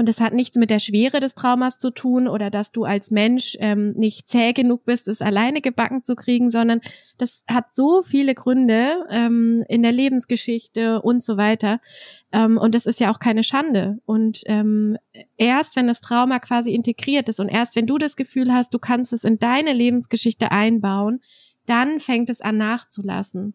Und das hat nichts mit der Schwere des Traumas zu tun oder dass du als Mensch ähm, nicht zäh genug bist, es alleine gebacken zu kriegen, sondern das hat so viele Gründe ähm, in der Lebensgeschichte und so weiter. Ähm, und das ist ja auch keine Schande. Und ähm, erst wenn das Trauma quasi integriert ist und erst wenn du das Gefühl hast, du kannst es in deine Lebensgeschichte einbauen, dann fängt es an nachzulassen.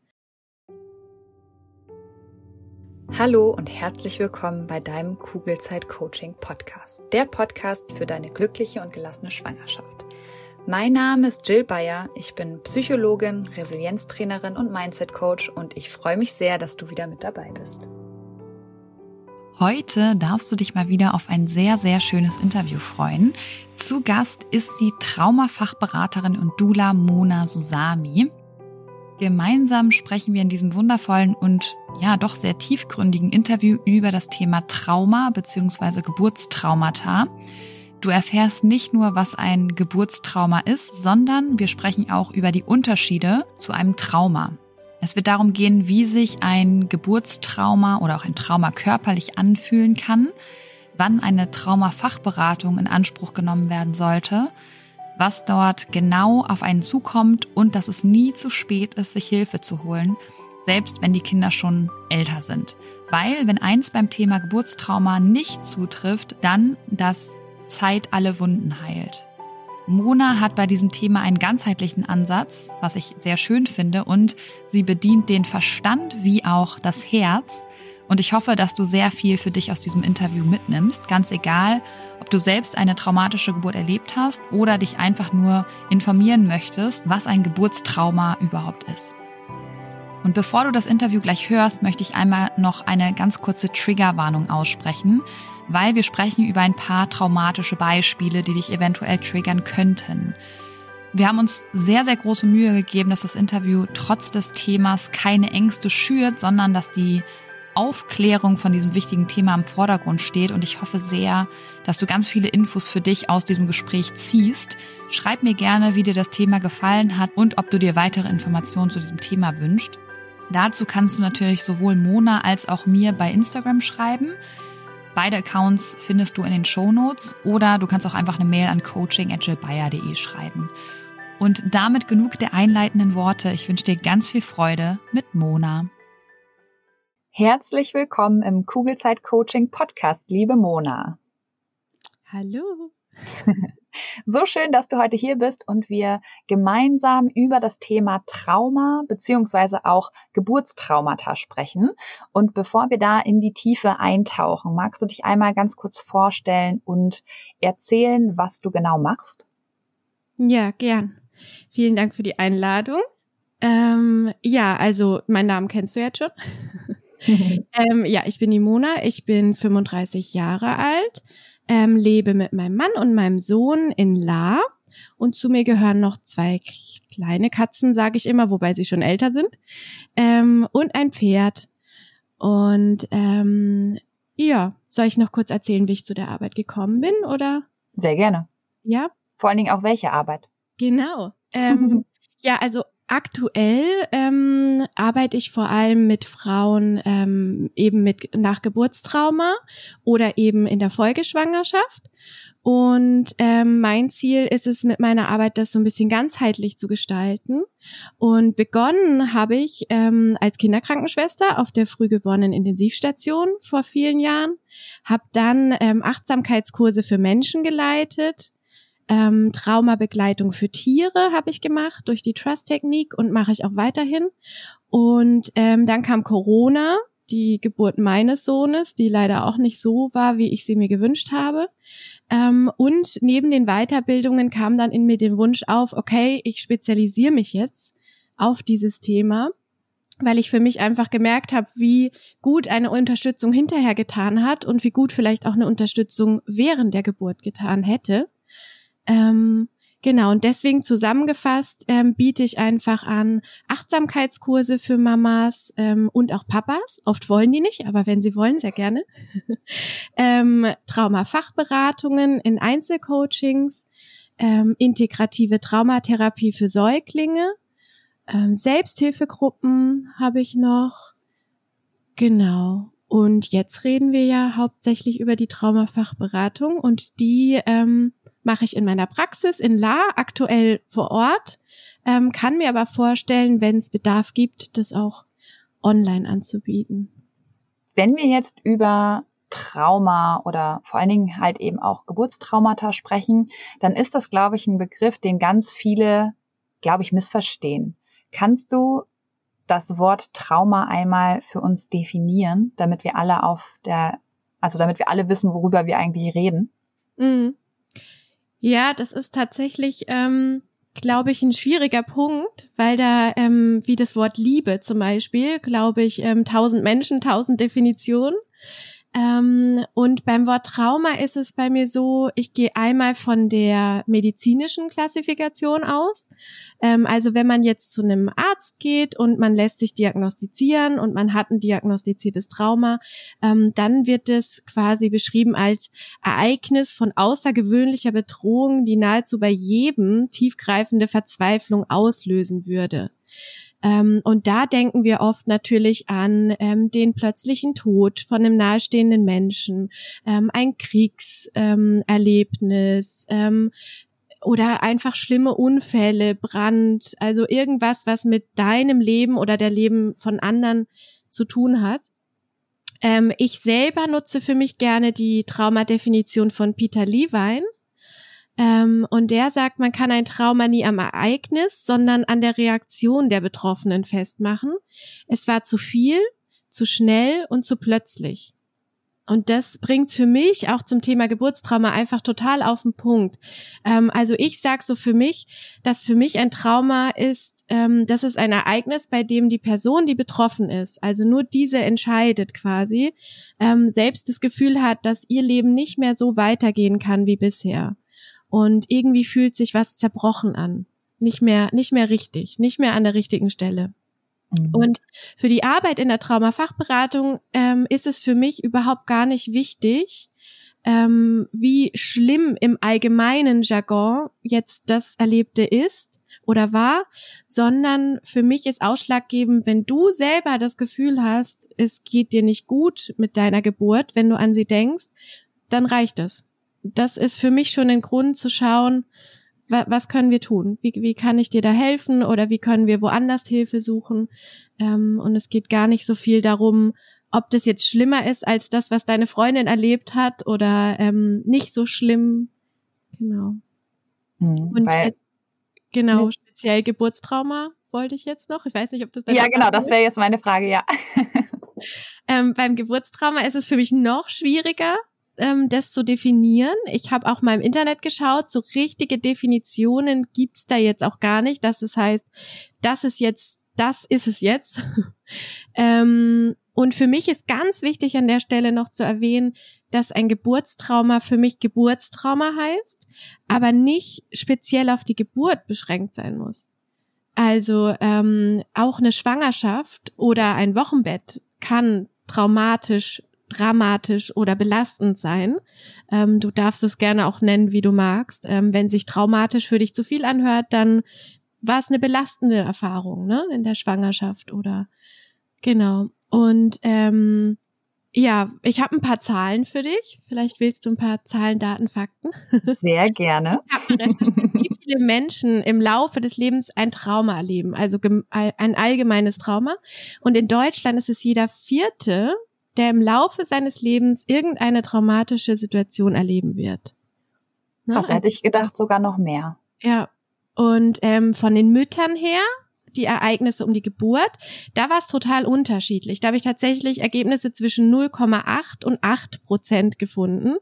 Hallo und herzlich willkommen bei deinem Kugelzeit Coaching Podcast. Der Podcast für deine glückliche und gelassene Schwangerschaft. Mein Name ist Jill Bayer. Ich bin Psychologin, Resilienztrainerin und Mindset Coach und ich freue mich sehr, dass du wieder mit dabei bist. Heute darfst du dich mal wieder auf ein sehr, sehr schönes Interview freuen. Zu Gast ist die Traumafachberaterin und Dula Mona Susami. Gemeinsam sprechen wir in diesem wundervollen und ja doch sehr tiefgründigen Interview über das Thema Trauma bzw. Geburtstraumata. Du erfährst nicht nur, was ein Geburtstrauma ist, sondern wir sprechen auch über die Unterschiede zu einem Trauma. Es wird darum gehen, wie sich ein Geburtstrauma oder auch ein Trauma körperlich anfühlen kann, wann eine Traumafachberatung in Anspruch genommen werden sollte, was dort genau auf einen zukommt und dass es nie zu spät ist, sich Hilfe zu holen, selbst wenn die Kinder schon älter sind. Weil wenn eins beim Thema Geburtstrauma nicht zutrifft, dann, dass Zeit alle Wunden heilt. Mona hat bei diesem Thema einen ganzheitlichen Ansatz, was ich sehr schön finde, und sie bedient den Verstand wie auch das Herz, und ich hoffe, dass du sehr viel für dich aus diesem Interview mitnimmst, ganz egal, ob du selbst eine traumatische Geburt erlebt hast oder dich einfach nur informieren möchtest, was ein Geburtstrauma überhaupt ist. Und bevor du das Interview gleich hörst, möchte ich einmal noch eine ganz kurze Triggerwarnung aussprechen, weil wir sprechen über ein paar traumatische Beispiele, die dich eventuell triggern könnten. Wir haben uns sehr, sehr große Mühe gegeben, dass das Interview trotz des Themas keine Ängste schürt, sondern dass die Aufklärung von diesem wichtigen Thema im Vordergrund steht und ich hoffe sehr, dass du ganz viele Infos für dich aus diesem Gespräch ziehst. Schreib mir gerne, wie dir das Thema gefallen hat und ob du dir weitere Informationen zu diesem Thema wünschst. Dazu kannst du natürlich sowohl Mona als auch mir bei Instagram schreiben. Beide Accounts findest du in den Show Notes oder du kannst auch einfach eine Mail an coaching@jillbayer.de schreiben. Und damit genug der einleitenden Worte. Ich wünsche dir ganz viel Freude mit Mona. Herzlich willkommen im Kugelzeit Coaching Podcast, liebe Mona. Hallo. So schön, dass du heute hier bist und wir gemeinsam über das Thema Trauma beziehungsweise auch Geburtstraumata sprechen. Und bevor wir da in die Tiefe eintauchen, magst du dich einmal ganz kurz vorstellen und erzählen, was du genau machst? Ja, gern. Vielen Dank für die Einladung. Ähm, ja, also mein Namen kennst du jetzt schon. ähm, ja, ich bin die Mona, ich bin 35 Jahre alt, ähm, lebe mit meinem Mann und meinem Sohn in La und zu mir gehören noch zwei kleine Katzen, sage ich immer, wobei sie schon älter sind, ähm, und ein Pferd. Und ähm, ja, soll ich noch kurz erzählen, wie ich zu der Arbeit gekommen bin, oder? Sehr gerne. Ja. Vor allen Dingen auch welche Arbeit. Genau. Ähm, ja, also Aktuell ähm, arbeite ich vor allem mit Frauen ähm, eben mit nach Geburtstrauma oder eben in der Folgeschwangerschaft. Und ähm, mein Ziel ist es mit meiner Arbeit, das so ein bisschen ganzheitlich zu gestalten. Und begonnen habe ich ähm, als Kinderkrankenschwester auf der frühgeborenen Intensivstation vor vielen Jahren, habe dann ähm, Achtsamkeitskurse für Menschen geleitet ähm, Traumabegleitung für Tiere habe ich gemacht durch die Trust-Technik und mache ich auch weiterhin. Und ähm, dann kam Corona, die Geburt meines Sohnes, die leider auch nicht so war, wie ich sie mir gewünscht habe. Ähm, und neben den Weiterbildungen kam dann in mir den Wunsch auf, okay, ich spezialisiere mich jetzt auf dieses Thema, weil ich für mich einfach gemerkt habe, wie gut eine Unterstützung hinterher getan hat und wie gut vielleicht auch eine Unterstützung während der Geburt getan hätte. Ähm, genau, und deswegen zusammengefasst ähm, biete ich einfach an Achtsamkeitskurse für Mamas ähm, und auch Papas. Oft wollen die nicht, aber wenn sie wollen, sehr gerne. ähm, Traumafachberatungen in Einzelcoachings, ähm, integrative Traumatherapie für Säuglinge, ähm, Selbsthilfegruppen habe ich noch. Genau. Und jetzt reden wir ja hauptsächlich über die Traumafachberatung und die ähm, mache ich in meiner Praxis in La, aktuell vor Ort, ähm, kann mir aber vorstellen, wenn es Bedarf gibt, das auch online anzubieten. Wenn wir jetzt über Trauma oder vor allen Dingen halt eben auch Geburtstraumata sprechen, dann ist das, glaube ich, ein Begriff, den ganz viele, glaube ich, missverstehen. Kannst du das Wort Trauma einmal für uns definieren, damit wir alle auf der, also damit wir alle wissen, worüber wir eigentlich reden? Mhm. Ja, das ist tatsächlich, ähm, glaube ich, ein schwieriger Punkt, weil da, ähm, wie das Wort Liebe zum Beispiel, glaube ich, ähm, tausend Menschen, tausend Definitionen. Ähm, und beim Wort Trauma ist es bei mir so, ich gehe einmal von der medizinischen Klassifikation aus. Ähm, also wenn man jetzt zu einem Arzt geht und man lässt sich diagnostizieren und man hat ein diagnostiziertes Trauma, ähm, dann wird es quasi beschrieben als Ereignis von außergewöhnlicher Bedrohung, die nahezu bei jedem tiefgreifende Verzweiflung auslösen würde. Ähm, und da denken wir oft natürlich an ähm, den plötzlichen Tod von einem nahestehenden Menschen, ähm, ein Kriegserlebnis, ähm, oder einfach schlimme Unfälle, Brand, also irgendwas, was mit deinem Leben oder der Leben von anderen zu tun hat. Ähm, ich selber nutze für mich gerne die Traumadefinition von Peter Levine. Ähm, und der sagt, man kann ein Trauma nie am Ereignis, sondern an der Reaktion der Betroffenen festmachen. Es war zu viel, zu schnell und zu plötzlich. Und das bringt für mich auch zum Thema Geburtstrauma einfach total auf den Punkt. Ähm, also ich sag so für mich, dass für mich ein Trauma ist, ähm, das ist ein Ereignis, bei dem die Person, die betroffen ist, also nur diese entscheidet quasi, ähm, selbst das Gefühl hat, dass ihr Leben nicht mehr so weitergehen kann wie bisher und irgendwie fühlt sich was zerbrochen an. Nicht mehr, nicht mehr richtig, nicht mehr an der richtigen Stelle. Mhm. Und für die Arbeit in der Traumafachberatung ähm, ist es für mich überhaupt gar nicht wichtig, ähm, wie schlimm im allgemeinen Jargon jetzt das Erlebte ist oder war, sondern für mich ist ausschlaggebend, wenn du selber das Gefühl hast, es geht dir nicht gut mit deiner Geburt, wenn du an sie denkst, dann reicht es das ist für mich schon ein Grund zu schauen, wa was können wir tun? Wie, wie kann ich dir da helfen oder wie können wir woanders Hilfe suchen? Ähm, und es geht gar nicht so viel darum, ob das jetzt schlimmer ist als das, was deine Freundin erlebt hat oder ähm, nicht so schlimm. Genau. Mhm, und äh, genau, speziell Geburtstrauma wollte ich jetzt noch. Ich weiß nicht, ob das Ja, genau, das wäre jetzt meine Frage, ja. ähm, beim Geburtstrauma ist es für mich noch schwieriger, ähm, das zu definieren. Ich habe auch mal im Internet geschaut, so richtige Definitionen gibt's da jetzt auch gar nicht, dass es heißt, das ist jetzt, das ist es jetzt. ähm, und für mich ist ganz wichtig an der Stelle noch zu erwähnen, dass ein Geburtstrauma für mich Geburtstrauma heißt, aber nicht speziell auf die Geburt beschränkt sein muss. Also ähm, auch eine Schwangerschaft oder ein Wochenbett kann traumatisch dramatisch oder belastend sein. Ähm, du darfst es gerne auch nennen, wie du magst. Ähm, wenn sich traumatisch für dich zu viel anhört, dann war es eine belastende Erfahrung, ne, in der Schwangerschaft oder genau. Und ähm, ja, ich habe ein paar Zahlen für dich. Vielleicht willst du ein paar Zahlen, Daten, Fakten. Sehr gerne. wie viele Menschen im Laufe des Lebens ein Trauma erleben, also ein allgemeines Trauma. Und in Deutschland ist es jeder vierte, der im Laufe seines Lebens irgendeine traumatische Situation erleben wird. Ne? Hätte ich gedacht, sogar noch mehr. Ja. Und ähm, von den Müttern her, die Ereignisse um die Geburt, da war es total unterschiedlich. Da habe ich tatsächlich Ergebnisse zwischen 0,8 und 8 Prozent gefunden.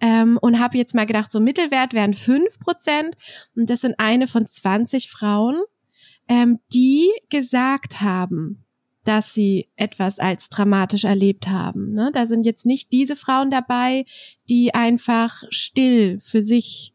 Ähm, und habe jetzt mal gedacht, so Mittelwert wären 5 Prozent. Und das sind eine von 20 Frauen, ähm, die gesagt haben, dass sie etwas als dramatisch erlebt haben. Ne? Da sind jetzt nicht diese Frauen dabei, die einfach still für sich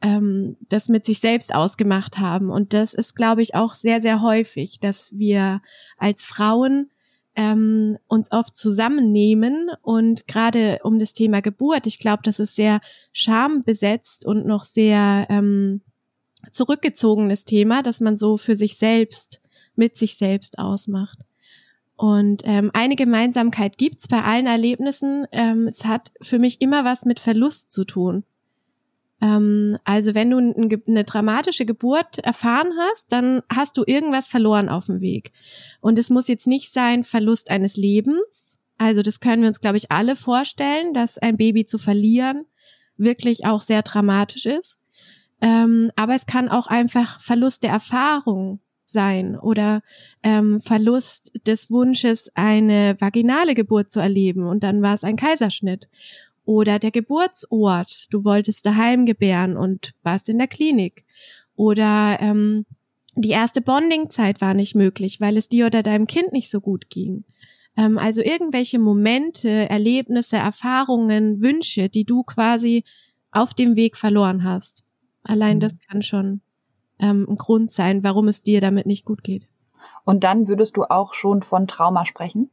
ähm, das mit sich selbst ausgemacht haben. Und das ist, glaube ich, auch sehr, sehr häufig, dass wir als Frauen ähm, uns oft zusammennehmen und gerade um das Thema Geburt, ich glaube, das ist sehr schambesetzt und noch sehr ähm, zurückgezogenes Thema, dass man so für sich selbst mit sich selbst ausmacht. Und ähm, eine Gemeinsamkeit gibt's bei allen Erlebnissen. Ähm, es hat für mich immer was mit Verlust zu tun. Ähm, also wenn du eine dramatische Geburt erfahren hast, dann hast du irgendwas verloren auf dem Weg. Und es muss jetzt nicht sein Verlust eines Lebens. Also das können wir uns, glaube ich, alle vorstellen, dass ein Baby zu verlieren wirklich auch sehr dramatisch ist. Ähm, aber es kann auch einfach Verlust der Erfahrung sein oder ähm, Verlust des Wunsches, eine vaginale Geburt zu erleben und dann war es ein Kaiserschnitt oder der Geburtsort. Du wolltest daheim gebären und warst in der Klinik. Oder ähm, die erste Bondingzeit war nicht möglich, weil es dir oder deinem Kind nicht so gut ging. Ähm, also irgendwelche Momente, Erlebnisse, Erfahrungen, Wünsche, die du quasi auf dem Weg verloren hast. Allein mhm. das kann schon ähm, ein Grund sein, warum es dir damit nicht gut geht. Und dann würdest du auch schon von Trauma sprechen?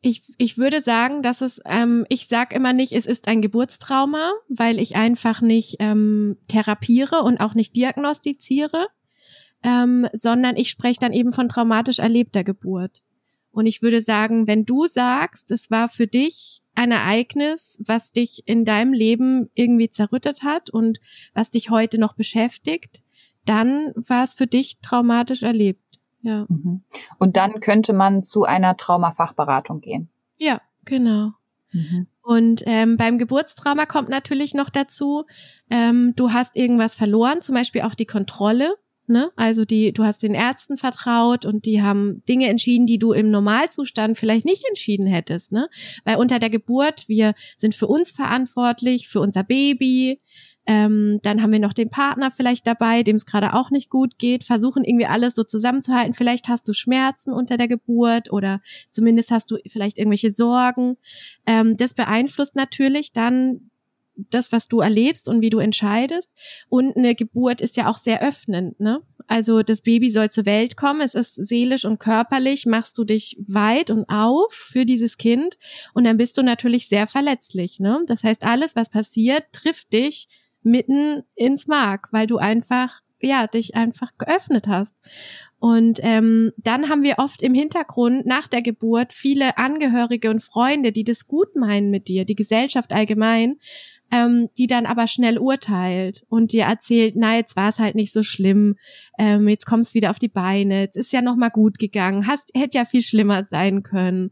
Ich, ich würde sagen, dass es, ähm, ich sag immer nicht, es ist ein Geburtstrauma, weil ich einfach nicht ähm, therapiere und auch nicht diagnostiziere, ähm, sondern ich spreche dann eben von traumatisch erlebter Geburt. Und ich würde sagen, wenn du sagst, es war für dich ein Ereignis, was dich in deinem Leben irgendwie zerrüttet hat und was dich heute noch beschäftigt, dann war es für dich traumatisch erlebt. Ja. Mhm. Und dann könnte man zu einer Traumafachberatung gehen. Ja, genau. Mhm. Und ähm, beim Geburtstrauma kommt natürlich noch dazu, ähm, du hast irgendwas verloren, zum Beispiel auch die Kontrolle. Ne? Also die, du hast den Ärzten vertraut und die haben Dinge entschieden, die du im Normalzustand vielleicht nicht entschieden hättest. Ne? Weil unter der Geburt, wir sind für uns verantwortlich, für unser Baby, ähm, dann haben wir noch den Partner vielleicht dabei, dem es gerade auch nicht gut geht, versuchen irgendwie alles so zusammenzuhalten. Vielleicht hast du Schmerzen unter der Geburt oder zumindest hast du vielleicht irgendwelche Sorgen. Ähm, das beeinflusst natürlich dann das, was du erlebst und wie du entscheidest. Und eine Geburt ist ja auch sehr öffnend, ne? Also das Baby soll zur Welt kommen, es ist seelisch und körperlich, machst du dich weit und auf für dieses Kind und dann bist du natürlich sehr verletzlich, ne? Das heißt, alles, was passiert, trifft dich mitten ins Mark, weil du einfach, ja, dich einfach geöffnet hast. Und ähm, dann haben wir oft im Hintergrund nach der Geburt viele Angehörige und Freunde, die das gut meinen mit dir, die Gesellschaft allgemein, ähm, die dann aber schnell urteilt und dir erzählt, na, jetzt war es halt nicht so schlimm, ähm, jetzt kommst wieder auf die Beine, jetzt ist ja noch mal gut gegangen, hast, hätte ja viel schlimmer sein können.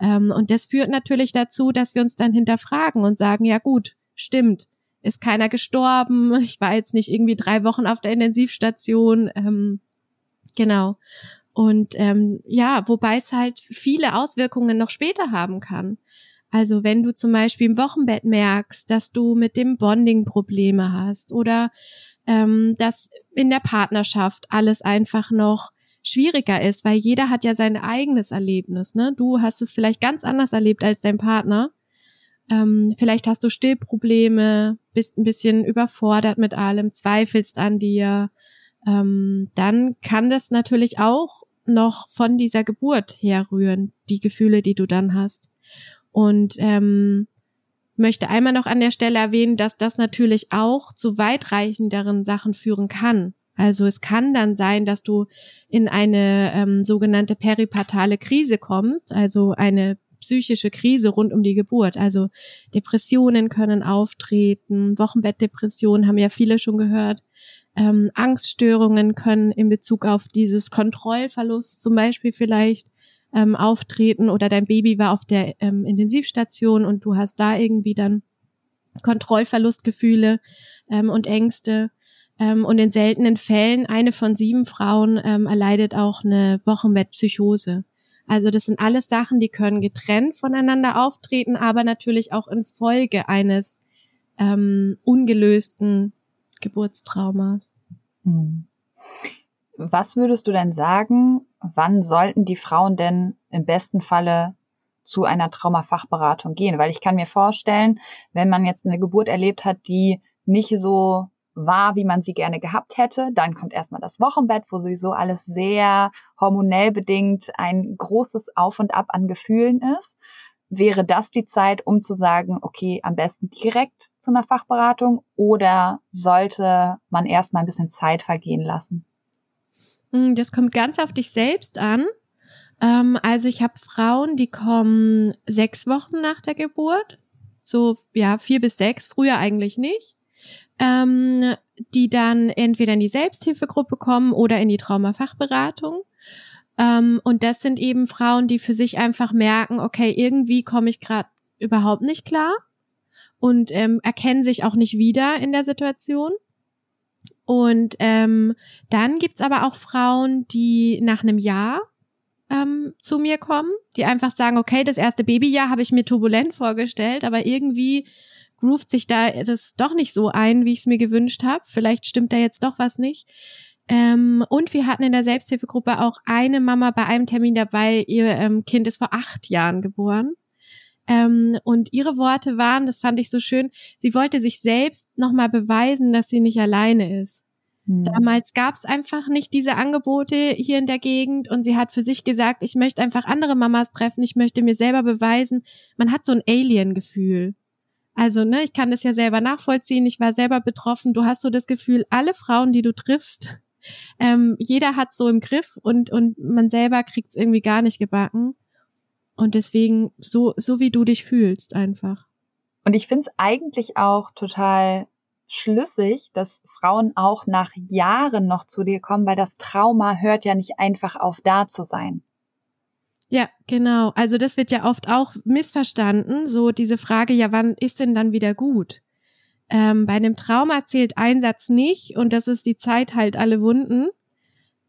Ähm, und das führt natürlich dazu, dass wir uns dann hinterfragen und sagen, ja gut, stimmt, ist keiner gestorben. Ich war jetzt nicht irgendwie drei Wochen auf der Intensivstation. Ähm, genau. Und ähm, ja, wobei es halt viele Auswirkungen noch später haben kann. Also wenn du zum Beispiel im Wochenbett merkst, dass du mit dem Bonding Probleme hast oder ähm, dass in der Partnerschaft alles einfach noch schwieriger ist, weil jeder hat ja sein eigenes Erlebnis. Ne? Du hast es vielleicht ganz anders erlebt als dein Partner ähm, vielleicht hast du Stillprobleme, bist ein bisschen überfordert mit allem, zweifelst an dir. Ähm, dann kann das natürlich auch noch von dieser Geburt herrühren, die Gefühle, die du dann hast. Und ähm, möchte einmal noch an der Stelle erwähnen, dass das natürlich auch zu weitreichenderen Sachen führen kann. Also es kann dann sein, dass du in eine ähm, sogenannte peripartale Krise kommst, also eine psychische Krise rund um die Geburt. Also Depressionen können auftreten, Wochenbettdepressionen haben ja viele schon gehört. Ähm, Angststörungen können in Bezug auf dieses Kontrollverlust zum Beispiel vielleicht ähm, auftreten oder dein Baby war auf der ähm, Intensivstation und du hast da irgendwie dann Kontrollverlustgefühle ähm, und Ängste. Ähm, und in seltenen Fällen, eine von sieben Frauen ähm, erleidet auch eine Wochenbettpsychose. Also das sind alles Sachen, die können getrennt voneinander auftreten, aber natürlich auch in Folge eines ähm, ungelösten Geburtstraumas. Hm. Was würdest du denn sagen, wann sollten die Frauen denn im besten Falle zu einer Traumafachberatung gehen? Weil ich kann mir vorstellen, wenn man jetzt eine Geburt erlebt hat, die nicht so war, wie man sie gerne gehabt hätte. Dann kommt erstmal das Wochenbett, wo sowieso alles sehr hormonell bedingt ein großes Auf und Ab an Gefühlen ist. Wäre das die Zeit, um zu sagen, okay, am besten direkt zu einer Fachberatung oder sollte man erstmal ein bisschen Zeit vergehen lassen? Hm, das kommt ganz auf dich selbst an. Ähm, also ich habe Frauen, die kommen sechs Wochen nach der Geburt, so ja vier bis sechs, früher eigentlich nicht, ähm, die dann entweder in die Selbsthilfegruppe kommen oder in die Traumafachberatung. Ähm, und das sind eben Frauen, die für sich einfach merken, okay, irgendwie komme ich gerade überhaupt nicht klar und ähm, erkennen sich auch nicht wieder in der Situation. Und ähm, dann gibt's aber auch Frauen, die nach einem Jahr ähm, zu mir kommen, die einfach sagen, okay, das erste Babyjahr habe ich mir turbulent vorgestellt, aber irgendwie groovt sich da das doch nicht so ein, wie ich es mir gewünscht habe. Vielleicht stimmt da jetzt doch was nicht. Ähm, und wir hatten in der Selbsthilfegruppe auch eine Mama bei einem Termin dabei, ihr ähm, Kind ist vor acht Jahren geboren. Ähm, und ihre Worte waren, das fand ich so schön, sie wollte sich selbst nochmal beweisen, dass sie nicht alleine ist. Hm. Damals gab es einfach nicht diese Angebote hier in der Gegend und sie hat für sich gesagt, ich möchte einfach andere Mamas treffen, ich möchte mir selber beweisen, man hat so ein Alien-Gefühl. Also, ne, ich kann das ja selber nachvollziehen, ich war selber betroffen, du hast so das Gefühl, alle Frauen, die du triffst, ähm, jeder hat so im Griff und, und man selber kriegt es irgendwie gar nicht gebacken. Und deswegen, so, so wie du dich fühlst, einfach. Und ich finde es eigentlich auch total schlüssig, dass Frauen auch nach Jahren noch zu dir kommen, weil das Trauma hört ja nicht einfach auf da zu sein. Ja, genau. Also das wird ja oft auch missverstanden, so diese Frage, ja, wann ist denn dann wieder gut? Ähm, bei einem Trauma zählt ein Satz nicht und das ist die Zeit halt alle Wunden.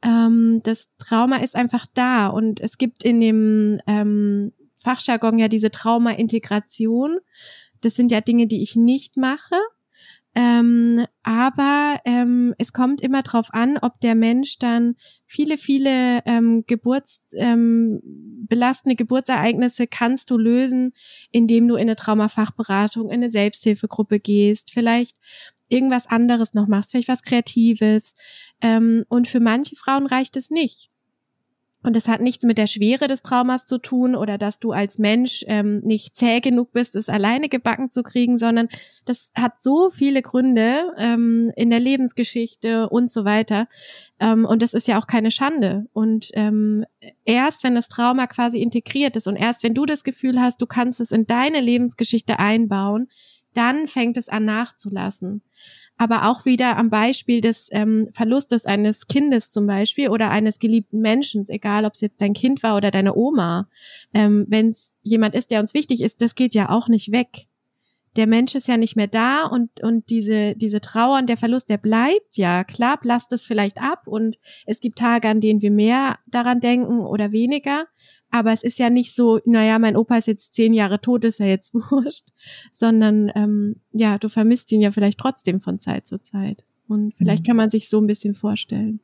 Ähm, das Trauma ist einfach da und es gibt in dem ähm, Fachjargon ja diese Trauma-Integration. Das sind ja Dinge, die ich nicht mache. Ähm, aber ähm, es kommt immer drauf an, ob der Mensch dann viele, viele ähm, Geburts, ähm, belastende Geburtsereignisse kannst du lösen, indem du in eine Traumafachberatung, in eine Selbsthilfegruppe gehst, vielleicht irgendwas anderes noch machst, vielleicht was Kreatives. Ähm, und für manche Frauen reicht es nicht. Und es hat nichts mit der Schwere des Traumas zu tun oder dass du als Mensch ähm, nicht zäh genug bist, es alleine gebacken zu kriegen, sondern das hat so viele Gründe ähm, in der Lebensgeschichte und so weiter. Ähm, und das ist ja auch keine Schande. Und ähm, erst wenn das Trauma quasi integriert ist und erst wenn du das Gefühl hast, du kannst es in deine Lebensgeschichte einbauen, dann fängt es an nachzulassen aber auch wieder am Beispiel des ähm, Verlustes eines Kindes zum Beispiel oder eines geliebten Menschen, egal ob es jetzt dein Kind war oder deine Oma. Ähm, Wenn es jemand ist, der uns wichtig ist, das geht ja auch nicht weg. Der Mensch ist ja nicht mehr da und, und diese, diese Trauer und der Verlust, der bleibt ja. Klar, blasst es vielleicht ab und es gibt Tage, an denen wir mehr daran denken oder weniger. Aber es ist ja nicht so, naja, mein Opa ist jetzt zehn Jahre tot, ist ja jetzt wurscht, sondern ähm, ja, du vermisst ihn ja vielleicht trotzdem von Zeit zu Zeit. Und vielleicht mhm. kann man sich so ein bisschen vorstellen.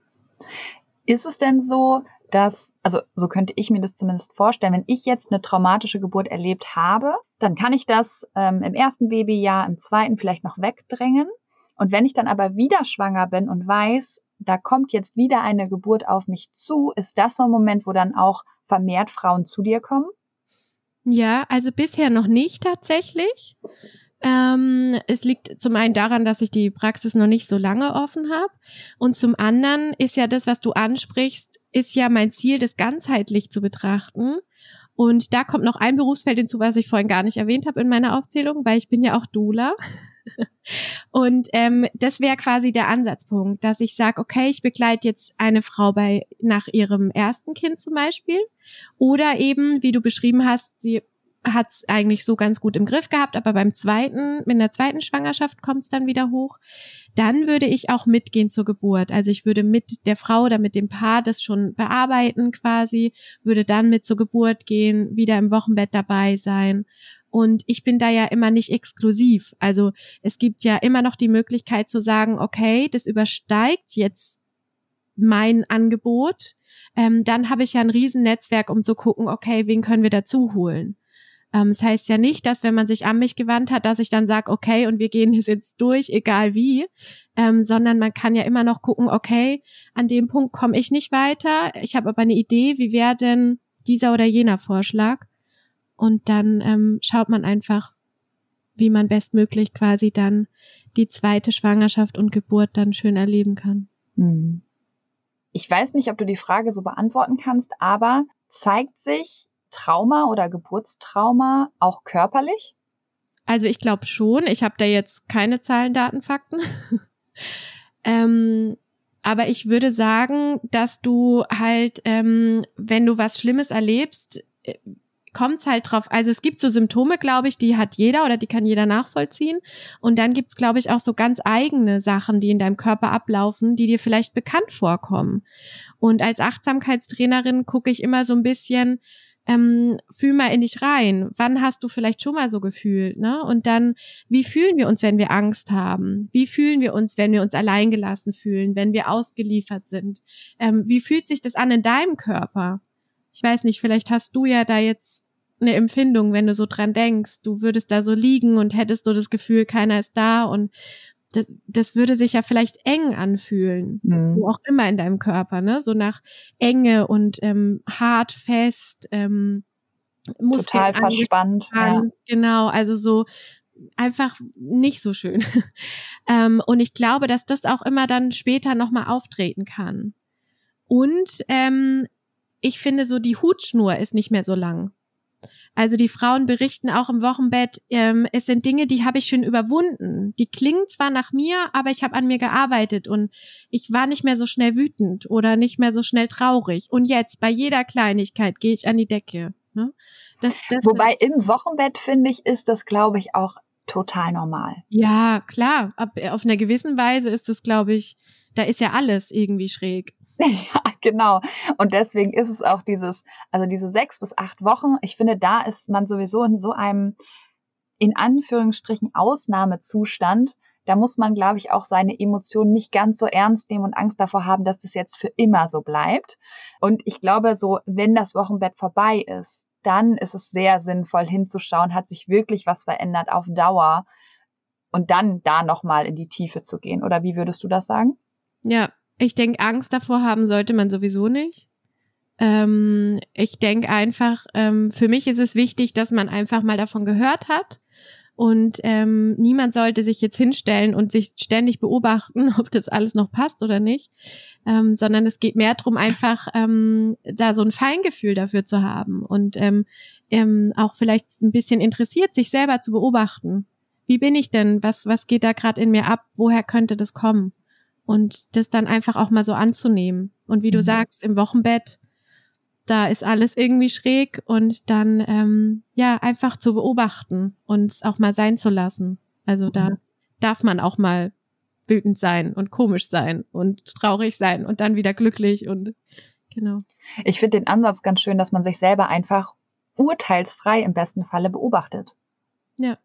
Ist es denn so, dass, also so könnte ich mir das zumindest vorstellen, wenn ich jetzt eine traumatische Geburt erlebt habe, dann kann ich das ähm, im ersten Babyjahr, im zweiten vielleicht noch wegdrängen. Und wenn ich dann aber wieder schwanger bin und weiß, da kommt jetzt wieder eine Geburt auf mich zu, ist das so ein Moment, wo dann auch vermehrt Frauen zu dir kommen? Ja, also bisher noch nicht tatsächlich. Ähm, es liegt zum einen daran, dass ich die Praxis noch nicht so lange offen habe. Und zum anderen ist ja das, was du ansprichst, ist ja mein Ziel, das ganzheitlich zu betrachten. Und da kommt noch ein Berufsfeld hinzu, was ich vorhin gar nicht erwähnt habe in meiner Aufzählung, weil ich bin ja auch Dula. Und ähm, das wäre quasi der Ansatzpunkt, dass ich sage, okay, ich begleite jetzt eine Frau bei nach ihrem ersten Kind zum Beispiel. Oder eben, wie du beschrieben hast, sie hat es eigentlich so ganz gut im Griff gehabt, aber beim zweiten, mit der zweiten Schwangerschaft kommt es dann wieder hoch. Dann würde ich auch mitgehen zur Geburt. Also ich würde mit der Frau oder mit dem Paar das schon bearbeiten quasi, würde dann mit zur Geburt gehen, wieder im Wochenbett dabei sein und ich bin da ja immer nicht exklusiv. Also es gibt ja immer noch die Möglichkeit zu sagen, okay, das übersteigt jetzt mein Angebot. Ähm, dann habe ich ja ein Riesennetzwerk, um zu gucken, okay, wen können wir dazu holen. Ähm, das heißt ja nicht, dass wenn man sich an mich gewandt hat, dass ich dann sage, okay, und wir gehen es jetzt durch, egal wie, ähm, sondern man kann ja immer noch gucken, okay, an dem Punkt komme ich nicht weiter. Ich habe aber eine Idee, wie wäre denn dieser oder jener Vorschlag? Und dann ähm, schaut man einfach, wie man bestmöglich quasi dann die zweite Schwangerschaft und Geburt dann schön erleben kann. Hm. Ich weiß nicht, ob du die Frage so beantworten kannst, aber Zeigt sich Trauma oder Geburtstrauma auch körperlich? Also ich glaube schon. Ich habe da jetzt keine Zahlen, Daten, Fakten. ähm, aber ich würde sagen, dass du halt, ähm, wenn du was Schlimmes erlebst, kommt es halt drauf. Also es gibt so Symptome, glaube ich, die hat jeder oder die kann jeder nachvollziehen. Und dann gibt's, glaube ich, auch so ganz eigene Sachen, die in deinem Körper ablaufen, die dir vielleicht bekannt vorkommen. Und als Achtsamkeitstrainerin gucke ich immer so ein bisschen, ähm, fühl mal in dich rein. Wann hast du vielleicht schon mal so gefühlt, ne? Und dann, wie fühlen wir uns, wenn wir Angst haben? Wie fühlen wir uns, wenn wir uns alleingelassen fühlen, wenn wir ausgeliefert sind? Ähm, wie fühlt sich das an in deinem Körper? Ich weiß nicht, vielleicht hast du ja da jetzt eine Empfindung, wenn du so dran denkst. Du würdest da so liegen und hättest du das Gefühl, keiner ist da und das, das würde sich ja vielleicht eng anfühlen, mhm. wo auch immer in deinem Körper, ne? So nach Enge und ähm, hart, fest, ähm, Muskeln total verspannt. Ja. Genau, also so einfach nicht so schön. ähm, und ich glaube, dass das auch immer dann später nochmal auftreten kann. Und ähm, ich finde so, die Hutschnur ist nicht mehr so lang. Also die Frauen berichten auch im Wochenbett, ähm, es sind Dinge, die habe ich schon überwunden. Die klingen zwar nach mir, aber ich habe an mir gearbeitet und ich war nicht mehr so schnell wütend oder nicht mehr so schnell traurig. Und jetzt bei jeder Kleinigkeit gehe ich an die Decke. Ne? Das, das Wobei im Wochenbett finde ich, ist das, glaube ich, auch total normal. Ja, klar. Ab, auf einer gewissen Weise ist es, glaube ich, da ist ja alles irgendwie schräg. Ja, genau. Und deswegen ist es auch dieses, also diese sechs bis acht Wochen. Ich finde, da ist man sowieso in so einem, in Anführungsstrichen, Ausnahmezustand. Da muss man, glaube ich, auch seine Emotionen nicht ganz so ernst nehmen und Angst davor haben, dass das jetzt für immer so bleibt. Und ich glaube, so, wenn das Wochenbett vorbei ist, dann ist es sehr sinnvoll hinzuschauen, hat sich wirklich was verändert auf Dauer und dann da nochmal in die Tiefe zu gehen. Oder wie würdest du das sagen? Ja, ich denke, Angst davor haben sollte man sowieso nicht. Ähm, ich denke einfach, ähm, für mich ist es wichtig, dass man einfach mal davon gehört hat. Und ähm, niemand sollte sich jetzt hinstellen und sich ständig beobachten, ob das alles noch passt oder nicht, ähm, sondern es geht mehr darum, einfach ähm, da so ein Feingefühl dafür zu haben und ähm, ähm, auch vielleicht ein bisschen interessiert, sich selber zu beobachten. Wie bin ich denn? Was, was geht da gerade in mir ab? Woher könnte das kommen? Und das dann einfach auch mal so anzunehmen. Und wie du mhm. sagst, im Wochenbett, da ist alles irgendwie schräg und dann ähm, ja einfach zu beobachten und auch mal sein zu lassen. Also da mhm. darf man auch mal wütend sein und komisch sein und traurig sein und dann wieder glücklich und genau. Ich finde den Ansatz ganz schön, dass man sich selber einfach urteilsfrei im besten Falle beobachtet. Ja.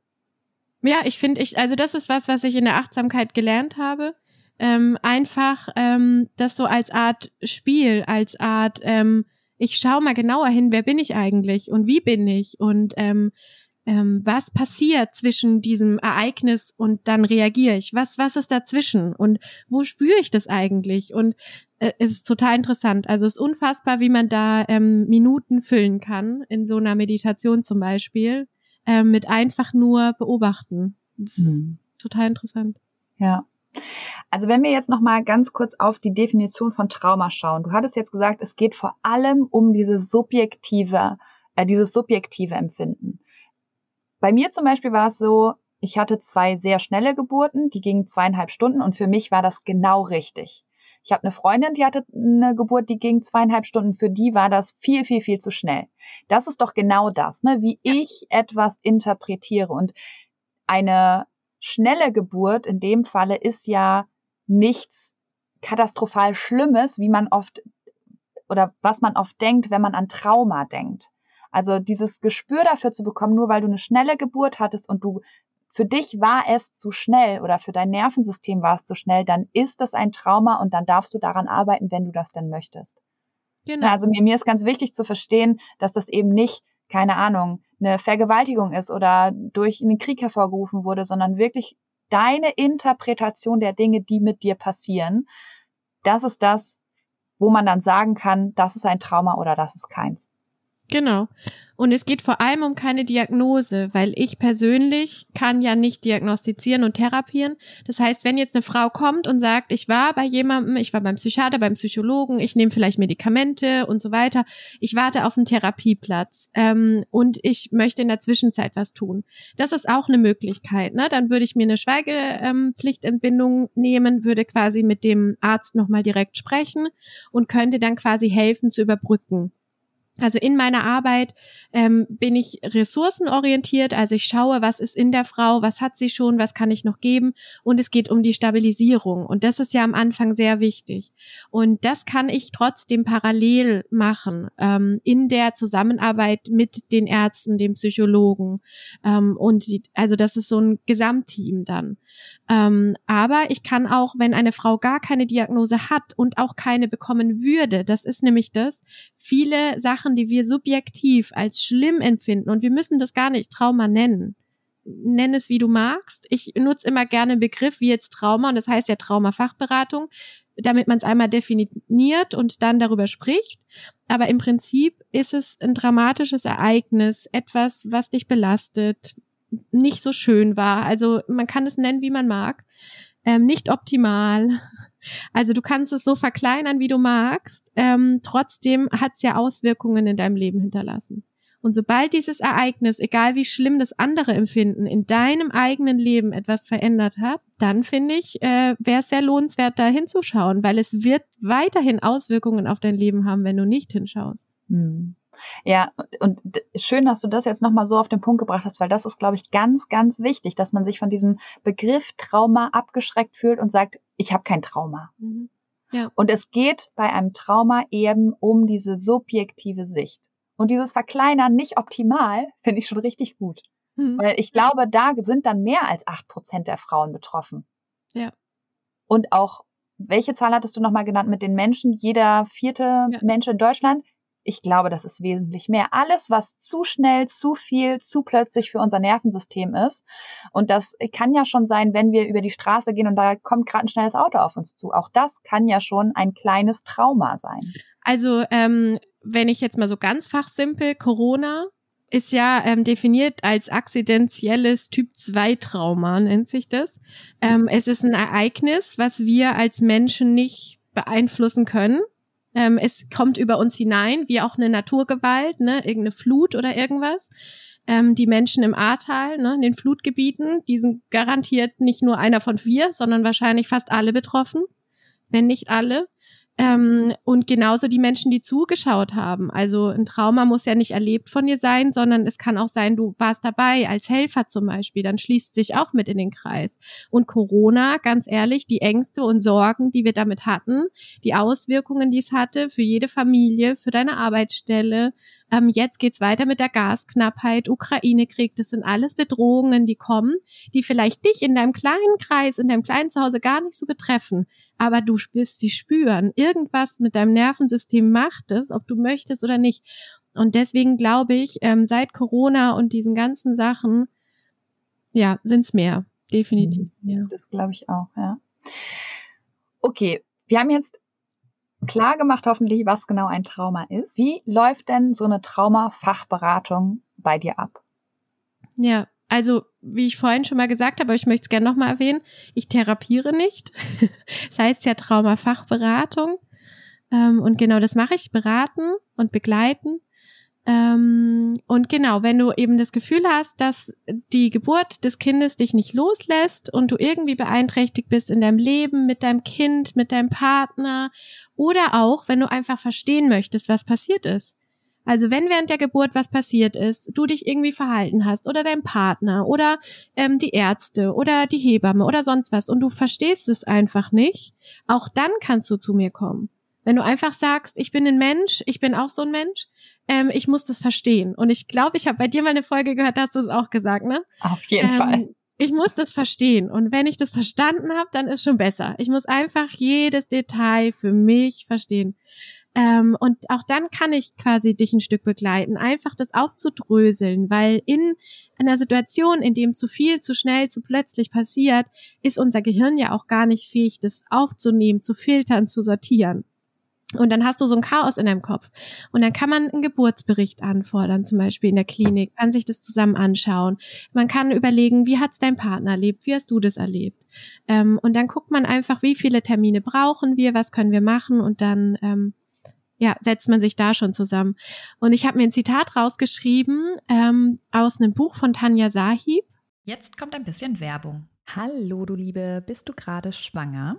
Ja, ich finde, ich, also das ist was, was ich in der Achtsamkeit gelernt habe ähm, einfach ähm, das so als Art Spiel, als Art, ähm, ich schaue mal genauer hin, wer bin ich eigentlich und wie bin ich und ähm, ähm, was passiert zwischen diesem Ereignis und dann reagiere ich? Was, was ist dazwischen und wo spüre ich das eigentlich? Und äh, es ist total interessant. Also es ist unfassbar, wie man da ähm, Minuten füllen kann, in so einer Meditation zum Beispiel, ähm, mit einfach nur beobachten. Das ist hm. total interessant. Ja. Also wenn wir jetzt noch mal ganz kurz auf die Definition von Trauma schauen. Du hattest jetzt gesagt, es geht vor allem um diese subjektive, äh, dieses subjektive Empfinden. Bei mir zum Beispiel war es so, ich hatte zwei sehr schnelle Geburten, die gingen zweieinhalb Stunden und für mich war das genau richtig. Ich habe eine Freundin, die hatte eine Geburt, die ging zweieinhalb Stunden. Für die war das viel, viel, viel zu schnell. Das ist doch genau das, ne? wie ich etwas interpretiere. Und eine schnelle Geburt in dem Falle ist ja nichts katastrophal Schlimmes, wie man oft oder was man oft denkt, wenn man an Trauma denkt. Also dieses Gespür dafür zu bekommen, nur weil du eine schnelle Geburt hattest und du für dich war es zu schnell oder für dein Nervensystem war es zu schnell, dann ist das ein Trauma und dann darfst du daran arbeiten, wenn du das denn möchtest. Genau. Also mir, mir ist ganz wichtig zu verstehen, dass das eben nicht, keine Ahnung, eine Vergewaltigung ist oder durch einen Krieg hervorgerufen wurde, sondern wirklich deine Interpretation der Dinge, die mit dir passieren. Das ist das, wo man dann sagen kann, das ist ein Trauma oder das ist keins. Genau. Und es geht vor allem um keine Diagnose, weil ich persönlich kann ja nicht diagnostizieren und therapieren. Das heißt, wenn jetzt eine Frau kommt und sagt, ich war bei jemandem, ich war beim Psychiater, beim Psychologen, ich nehme vielleicht Medikamente und so weiter, ich warte auf einen Therapieplatz ähm, und ich möchte in der Zwischenzeit was tun. Das ist auch eine Möglichkeit. Ne? Dann würde ich mir eine Schweigepflichtentbindung nehmen, würde quasi mit dem Arzt nochmal direkt sprechen und könnte dann quasi helfen zu überbrücken. Also in meiner Arbeit ähm, bin ich ressourcenorientiert, also ich schaue, was ist in der Frau, was hat sie schon, was kann ich noch geben. Und es geht um die Stabilisierung. Und das ist ja am Anfang sehr wichtig. Und das kann ich trotzdem parallel machen ähm, in der Zusammenarbeit mit den Ärzten, den Psychologen ähm, und die, also das ist so ein Gesamtteam dann. Ähm, aber ich kann auch, wenn eine Frau gar keine Diagnose hat und auch keine bekommen würde, das ist nämlich das, viele Sachen die wir subjektiv als schlimm empfinden und wir müssen das gar nicht Trauma nennen. Nenn es, wie du magst. Ich nutze immer gerne einen Begriff wie jetzt Trauma und das heißt ja Traumafachberatung, damit man es einmal definiert und dann darüber spricht. Aber im Prinzip ist es ein dramatisches Ereignis, etwas, was dich belastet, nicht so schön war. Also man kann es nennen, wie man mag. Ähm, nicht optimal, also du kannst es so verkleinern, wie du magst. Ähm, trotzdem hat es ja Auswirkungen in deinem Leben hinterlassen. Und sobald dieses Ereignis, egal wie schlimm das andere empfinden, in deinem eigenen Leben etwas verändert hat, dann finde ich, äh, wäre es sehr lohnenswert, da hinzuschauen, weil es wird weiterhin Auswirkungen auf dein Leben haben, wenn du nicht hinschaust. Hm. Ja, und schön, dass du das jetzt nochmal so auf den Punkt gebracht hast, weil das ist, glaube ich, ganz, ganz wichtig, dass man sich von diesem Begriff Trauma abgeschreckt fühlt und sagt, ich habe kein Trauma. Mhm. Ja. Und es geht bei einem Trauma eben um diese subjektive Sicht. Und dieses Verkleinern nicht optimal, finde ich schon richtig gut. Mhm. Weil ich glaube, da sind dann mehr als acht Prozent der Frauen betroffen. Ja. Und auch, welche Zahl hattest du nochmal genannt mit den Menschen? Jeder vierte ja. Mensch in Deutschland ich glaube, das ist wesentlich mehr. Alles, was zu schnell, zu viel, zu plötzlich für unser Nervensystem ist. Und das kann ja schon sein, wenn wir über die Straße gehen und da kommt gerade ein schnelles Auto auf uns zu. Auch das kann ja schon ein kleines Trauma sein. Also, ähm, wenn ich jetzt mal so ganz fachsimpel, Corona ist ja ähm, definiert als akzidentielles Typ-2-Trauma, nennt sich das. Ähm, es ist ein Ereignis, was wir als Menschen nicht beeinflussen können ähm, es kommt über uns hinein, wie auch eine Naturgewalt, ne, irgendeine Flut oder irgendwas. Ähm, die Menschen im Ahrtal, ne, in den Flutgebieten, die sind garantiert nicht nur einer von vier, sondern wahrscheinlich fast alle betroffen, wenn nicht alle. Ähm, und genauso die Menschen, die zugeschaut haben. Also ein Trauma muss ja nicht erlebt von dir sein, sondern es kann auch sein, du warst dabei als Helfer zum Beispiel. Dann schließt sich auch mit in den Kreis. Und Corona, ganz ehrlich, die Ängste und Sorgen, die wir damit hatten, die Auswirkungen, die es hatte für jede Familie, für deine Arbeitsstelle, ähm, jetzt geht's weiter mit der Gasknappheit, Ukraine-Krieg. Das sind alles Bedrohungen, die kommen, die vielleicht dich in deinem kleinen Kreis, in deinem kleinen Zuhause gar nicht so betreffen. Aber du wirst sie spüren. Irgendwas mit deinem Nervensystem macht es, ob du möchtest oder nicht. Und deswegen glaube ich, ähm, seit Corona und diesen ganzen Sachen, ja, sind's mehr. Definitiv mehr. Das glaube ich auch, ja. Okay, wir haben jetzt klar gemacht hoffentlich, was genau ein Trauma ist. Wie läuft denn so eine Traumafachberatung bei dir ab? Ja, also wie ich vorhin schon mal gesagt habe, aber ich möchte es gerne nochmal erwähnen, ich therapiere nicht. das heißt ja Traumafachberatung. Ähm, und genau das mache ich, beraten und begleiten. Ähm, und genau, wenn du eben das Gefühl hast, dass die Geburt des Kindes dich nicht loslässt und du irgendwie beeinträchtigt bist in deinem Leben, mit deinem Kind, mit deinem Partner oder auch, wenn du einfach verstehen möchtest, was passiert ist. Also wenn während der Geburt was passiert ist, du dich irgendwie verhalten hast oder dein Partner oder ähm, die Ärzte oder die Hebamme oder sonst was und du verstehst es einfach nicht, auch dann kannst du zu mir kommen. Wenn du einfach sagst, ich bin ein Mensch, ich bin auch so ein Mensch, ähm, ich muss das verstehen. Und ich glaube, ich habe bei dir mal eine Folge gehört, da hast du es auch gesagt, ne? Auf jeden ähm, Fall. Ich muss das verstehen. Und wenn ich das verstanden habe, dann ist schon besser. Ich muss einfach jedes Detail für mich verstehen. Ähm, und auch dann kann ich quasi dich ein Stück begleiten, einfach das aufzudröseln, weil in einer Situation, in dem zu viel, zu schnell, zu plötzlich passiert, ist unser Gehirn ja auch gar nicht fähig, das aufzunehmen, zu filtern, zu sortieren. Und dann hast du so ein Chaos in deinem Kopf. Und dann kann man einen Geburtsbericht anfordern, zum Beispiel in der Klinik, kann sich das zusammen anschauen. Man kann überlegen, wie hat's dein Partner erlebt, wie hast du das erlebt. Ähm, und dann guckt man einfach, wie viele Termine brauchen wir, was können wir machen und dann ähm, ja, setzt man sich da schon zusammen. Und ich habe mir ein Zitat rausgeschrieben ähm, aus einem Buch von Tanja Sahib. Jetzt kommt ein bisschen Werbung. Hallo, du Liebe, bist du gerade schwanger?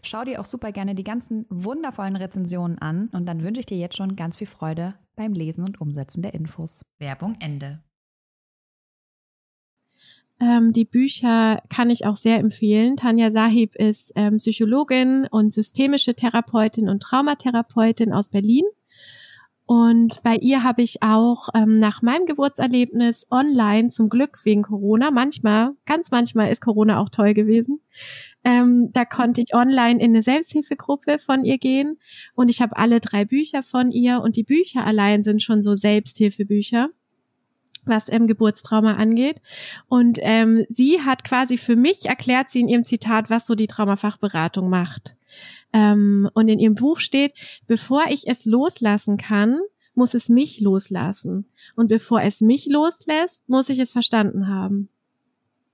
Schau dir auch super gerne die ganzen wundervollen Rezensionen an und dann wünsche ich dir jetzt schon ganz viel Freude beim Lesen und Umsetzen der Infos. Werbung Ende. Ähm, die Bücher kann ich auch sehr empfehlen. Tanja Sahib ist ähm, Psychologin und systemische Therapeutin und Traumatherapeutin aus Berlin. Und bei ihr habe ich auch ähm, nach meinem Geburtserlebnis online, zum Glück wegen Corona, manchmal, ganz manchmal ist Corona auch toll gewesen, ähm, da konnte ich online in eine Selbsthilfegruppe von ihr gehen und ich habe alle drei Bücher von ihr und die Bücher allein sind schon so Selbsthilfebücher was ähm, Geburtstrauma angeht. Und ähm, sie hat quasi für mich erklärt sie in ihrem Zitat, was so die Traumafachberatung macht. Ähm, und in ihrem Buch steht, bevor ich es loslassen kann, muss es mich loslassen. Und bevor es mich loslässt, muss ich es verstanden haben.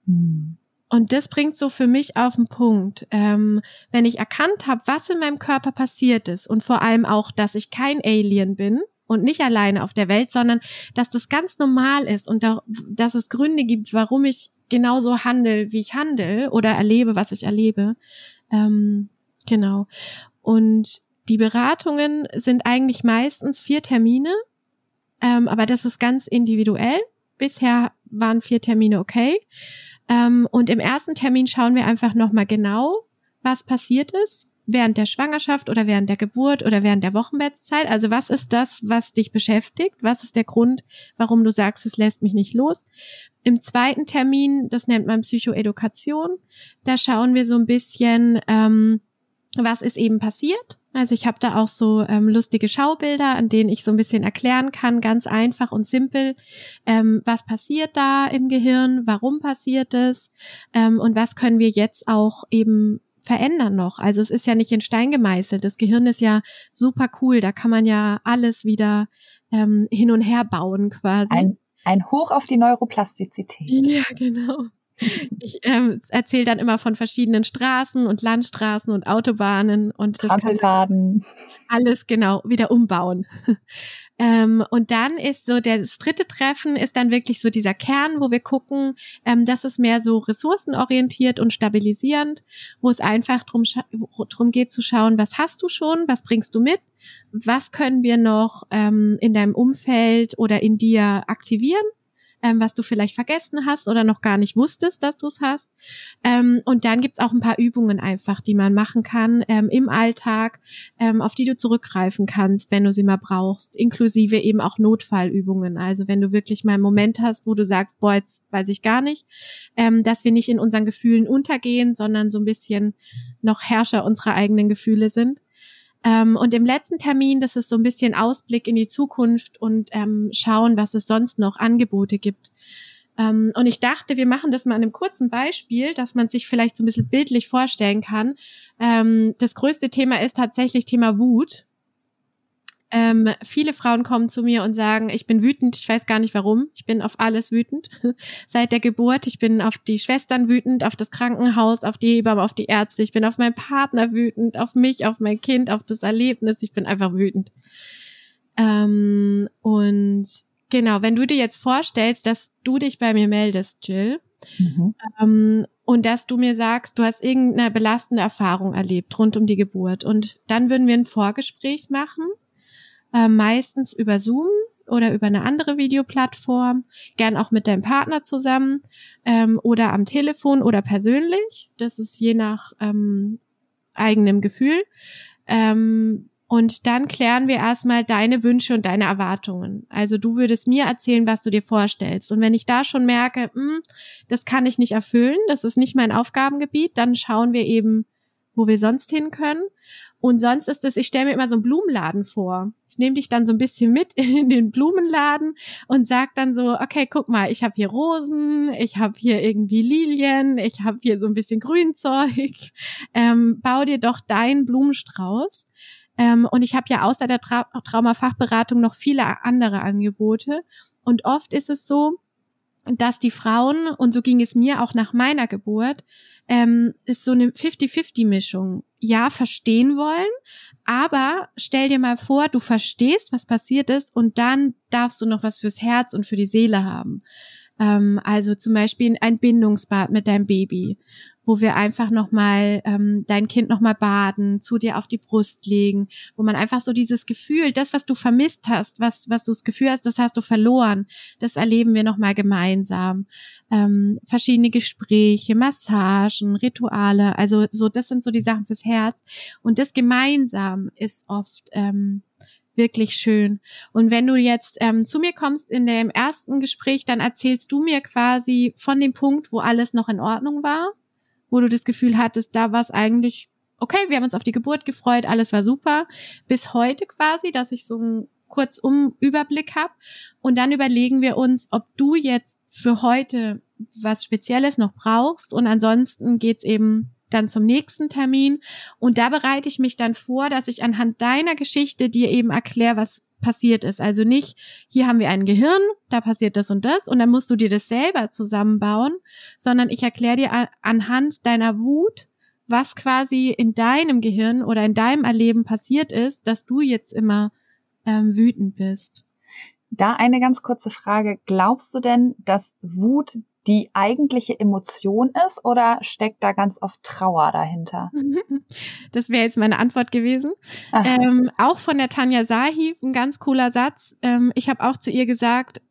Hm. Und das bringt so für mich auf den Punkt. Ähm, wenn ich erkannt habe, was in meinem Körper passiert ist und vor allem auch, dass ich kein Alien bin und nicht alleine auf der Welt, sondern dass das ganz normal ist und da, dass es Gründe gibt, warum ich genauso handle, wie ich handle oder erlebe, was ich erlebe, ähm, Genau. Und die Beratungen sind eigentlich meistens vier Termine, ähm, aber das ist ganz individuell. Bisher waren vier Termine okay. Ähm, und im ersten Termin schauen wir einfach nochmal genau, was passiert ist während der Schwangerschaft oder während der Geburt oder während der Wochenbettzeit. Also was ist das, was dich beschäftigt? Was ist der Grund, warum du sagst, es lässt mich nicht los? Im zweiten Termin, das nennt man Psychoedukation, da schauen wir so ein bisschen, ähm, was ist eben passiert. Also ich habe da auch so ähm, lustige Schaubilder, an denen ich so ein bisschen erklären kann, ganz einfach und simpel, ähm, was passiert da im Gehirn, warum passiert es ähm, und was können wir jetzt auch eben verändern noch. Also es ist ja nicht in Stein gemeißelt. Das Gehirn ist ja super cool. Da kann man ja alles wieder ähm, hin und her bauen quasi. Ein, ein Hoch auf die Neuroplastizität. Ja, genau. Ich ähm, erzähle dann immer von verschiedenen Straßen und Landstraßen und Autobahnen und das kann alles genau wieder umbauen. ähm, und dann ist so das dritte Treffen ist dann wirklich so dieser Kern, wo wir gucken, ähm, das ist mehr so ressourcenorientiert und stabilisierend, wo es einfach drum, drum geht zu schauen, was hast du schon, was bringst du mit, was können wir noch ähm, in deinem Umfeld oder in dir aktivieren ähm, was du vielleicht vergessen hast oder noch gar nicht wusstest, dass du es hast. Ähm, und dann gibt's auch ein paar Übungen einfach, die man machen kann ähm, im Alltag, ähm, auf die du zurückgreifen kannst, wenn du sie mal brauchst, inklusive eben auch Notfallübungen. Also wenn du wirklich mal einen Moment hast, wo du sagst, boah, jetzt weiß ich gar nicht, ähm, dass wir nicht in unseren Gefühlen untergehen, sondern so ein bisschen noch Herrscher unserer eigenen Gefühle sind. Ähm, und im letzten Termin, das ist so ein bisschen Ausblick in die Zukunft und ähm, schauen, was es sonst noch Angebote gibt. Ähm, und ich dachte, wir machen das mal an einem kurzen Beispiel, dass man sich vielleicht so ein bisschen bildlich vorstellen kann. Ähm, das größte Thema ist tatsächlich Thema Wut. Ähm, viele Frauen kommen zu mir und sagen, ich bin wütend, ich weiß gar nicht warum, ich bin auf alles wütend. Seit der Geburt, ich bin auf die Schwestern wütend, auf das Krankenhaus, auf die Hebamme, auf die Ärzte, ich bin auf meinen Partner wütend, auf mich, auf mein Kind, auf das Erlebnis, ich bin einfach wütend. Ähm, und genau, wenn du dir jetzt vorstellst, dass du dich bei mir meldest, Jill, mhm. ähm, und dass du mir sagst, du hast irgendeine belastende Erfahrung erlebt rund um die Geburt und dann würden wir ein Vorgespräch machen äh, meistens über Zoom oder über eine andere Videoplattform, gern auch mit deinem Partner zusammen ähm, oder am Telefon oder persönlich. Das ist je nach ähm, eigenem Gefühl. Ähm, und dann klären wir erstmal deine Wünsche und deine Erwartungen. Also du würdest mir erzählen, was du dir vorstellst. Und wenn ich da schon merke, mh, hm, das kann ich nicht erfüllen, das ist nicht mein Aufgabengebiet, dann schauen wir eben, wo wir sonst hin können. Und sonst ist es, ich stelle mir immer so einen Blumenladen vor. Ich nehme dich dann so ein bisschen mit in den Blumenladen und sag dann so, okay, guck mal, ich habe hier Rosen, ich habe hier irgendwie Lilien, ich habe hier so ein bisschen Grünzeug. Ähm, bau dir doch deinen Blumenstrauß. Ähm, und ich habe ja außer der Tra Traumafachberatung noch viele andere Angebote. Und oft ist es so, dass die Frauen, und so ging es mir auch nach meiner Geburt, ähm, ist so eine 50-50-Mischung. Ja, verstehen wollen, aber stell dir mal vor, du verstehst, was passiert ist, und dann darfst du noch was fürs Herz und für die Seele haben. Ähm, also zum Beispiel ein Bindungsbad mit deinem Baby wo wir einfach nochmal ähm, dein Kind nochmal baden, zu dir auf die Brust legen, wo man einfach so dieses Gefühl, das, was du vermisst hast, was, was du das Gefühl hast, das hast du verloren, das erleben wir nochmal gemeinsam. Ähm, verschiedene Gespräche, Massagen, Rituale, also so, das sind so die Sachen fürs Herz. Und das gemeinsam ist oft ähm, wirklich schön. Und wenn du jetzt ähm, zu mir kommst in dem ersten Gespräch, dann erzählst du mir quasi von dem Punkt, wo alles noch in Ordnung war wo du das Gefühl hattest, da war es eigentlich okay, wir haben uns auf die Geburt gefreut, alles war super, bis heute quasi, dass ich so einen kurzum Überblick habe und dann überlegen wir uns, ob du jetzt für heute was Spezielles noch brauchst. Und ansonsten geht's eben dann zum nächsten Termin und da bereite ich mich dann vor, dass ich anhand deiner Geschichte dir eben erkläre, was passiert ist. Also nicht, hier haben wir ein Gehirn, da passiert das und das und dann musst du dir das selber zusammenbauen, sondern ich erkläre dir anhand deiner Wut, was quasi in deinem Gehirn oder in deinem Erleben passiert ist, dass du jetzt immer ähm, wütend bist. Da eine ganz kurze Frage. Glaubst du denn, dass Wut die eigentliche Emotion ist oder steckt da ganz oft Trauer dahinter? Das wäre jetzt meine Antwort gewesen. Ähm, auch von der Tanja Sahib, ein ganz cooler Satz. Ähm, ich habe auch zu ihr gesagt,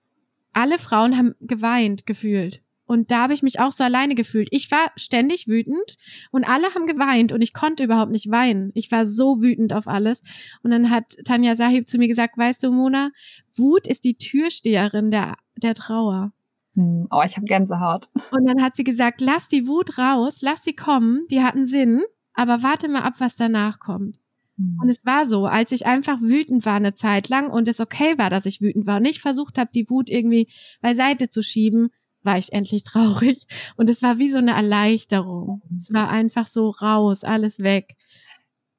alle Frauen haben geweint, gefühlt. Und da habe ich mich auch so alleine gefühlt. Ich war ständig wütend und alle haben geweint und ich konnte überhaupt nicht weinen. Ich war so wütend auf alles. Und dann hat Tanja Sahib zu mir gesagt, weißt du, Mona, Wut ist die Türsteherin der, der Trauer. Hm, oh, ich habe Gänsehaut. Und dann hat sie gesagt, lass die Wut raus, lass sie kommen, die hatten Sinn, aber warte mal ab, was danach kommt. Mhm. Und es war so, als ich einfach wütend war eine Zeit lang und es okay war, dass ich wütend war und nicht versucht habe, die Wut irgendwie beiseite zu schieben, war ich endlich traurig. Und es war wie so eine Erleichterung. Es war einfach so raus, alles weg.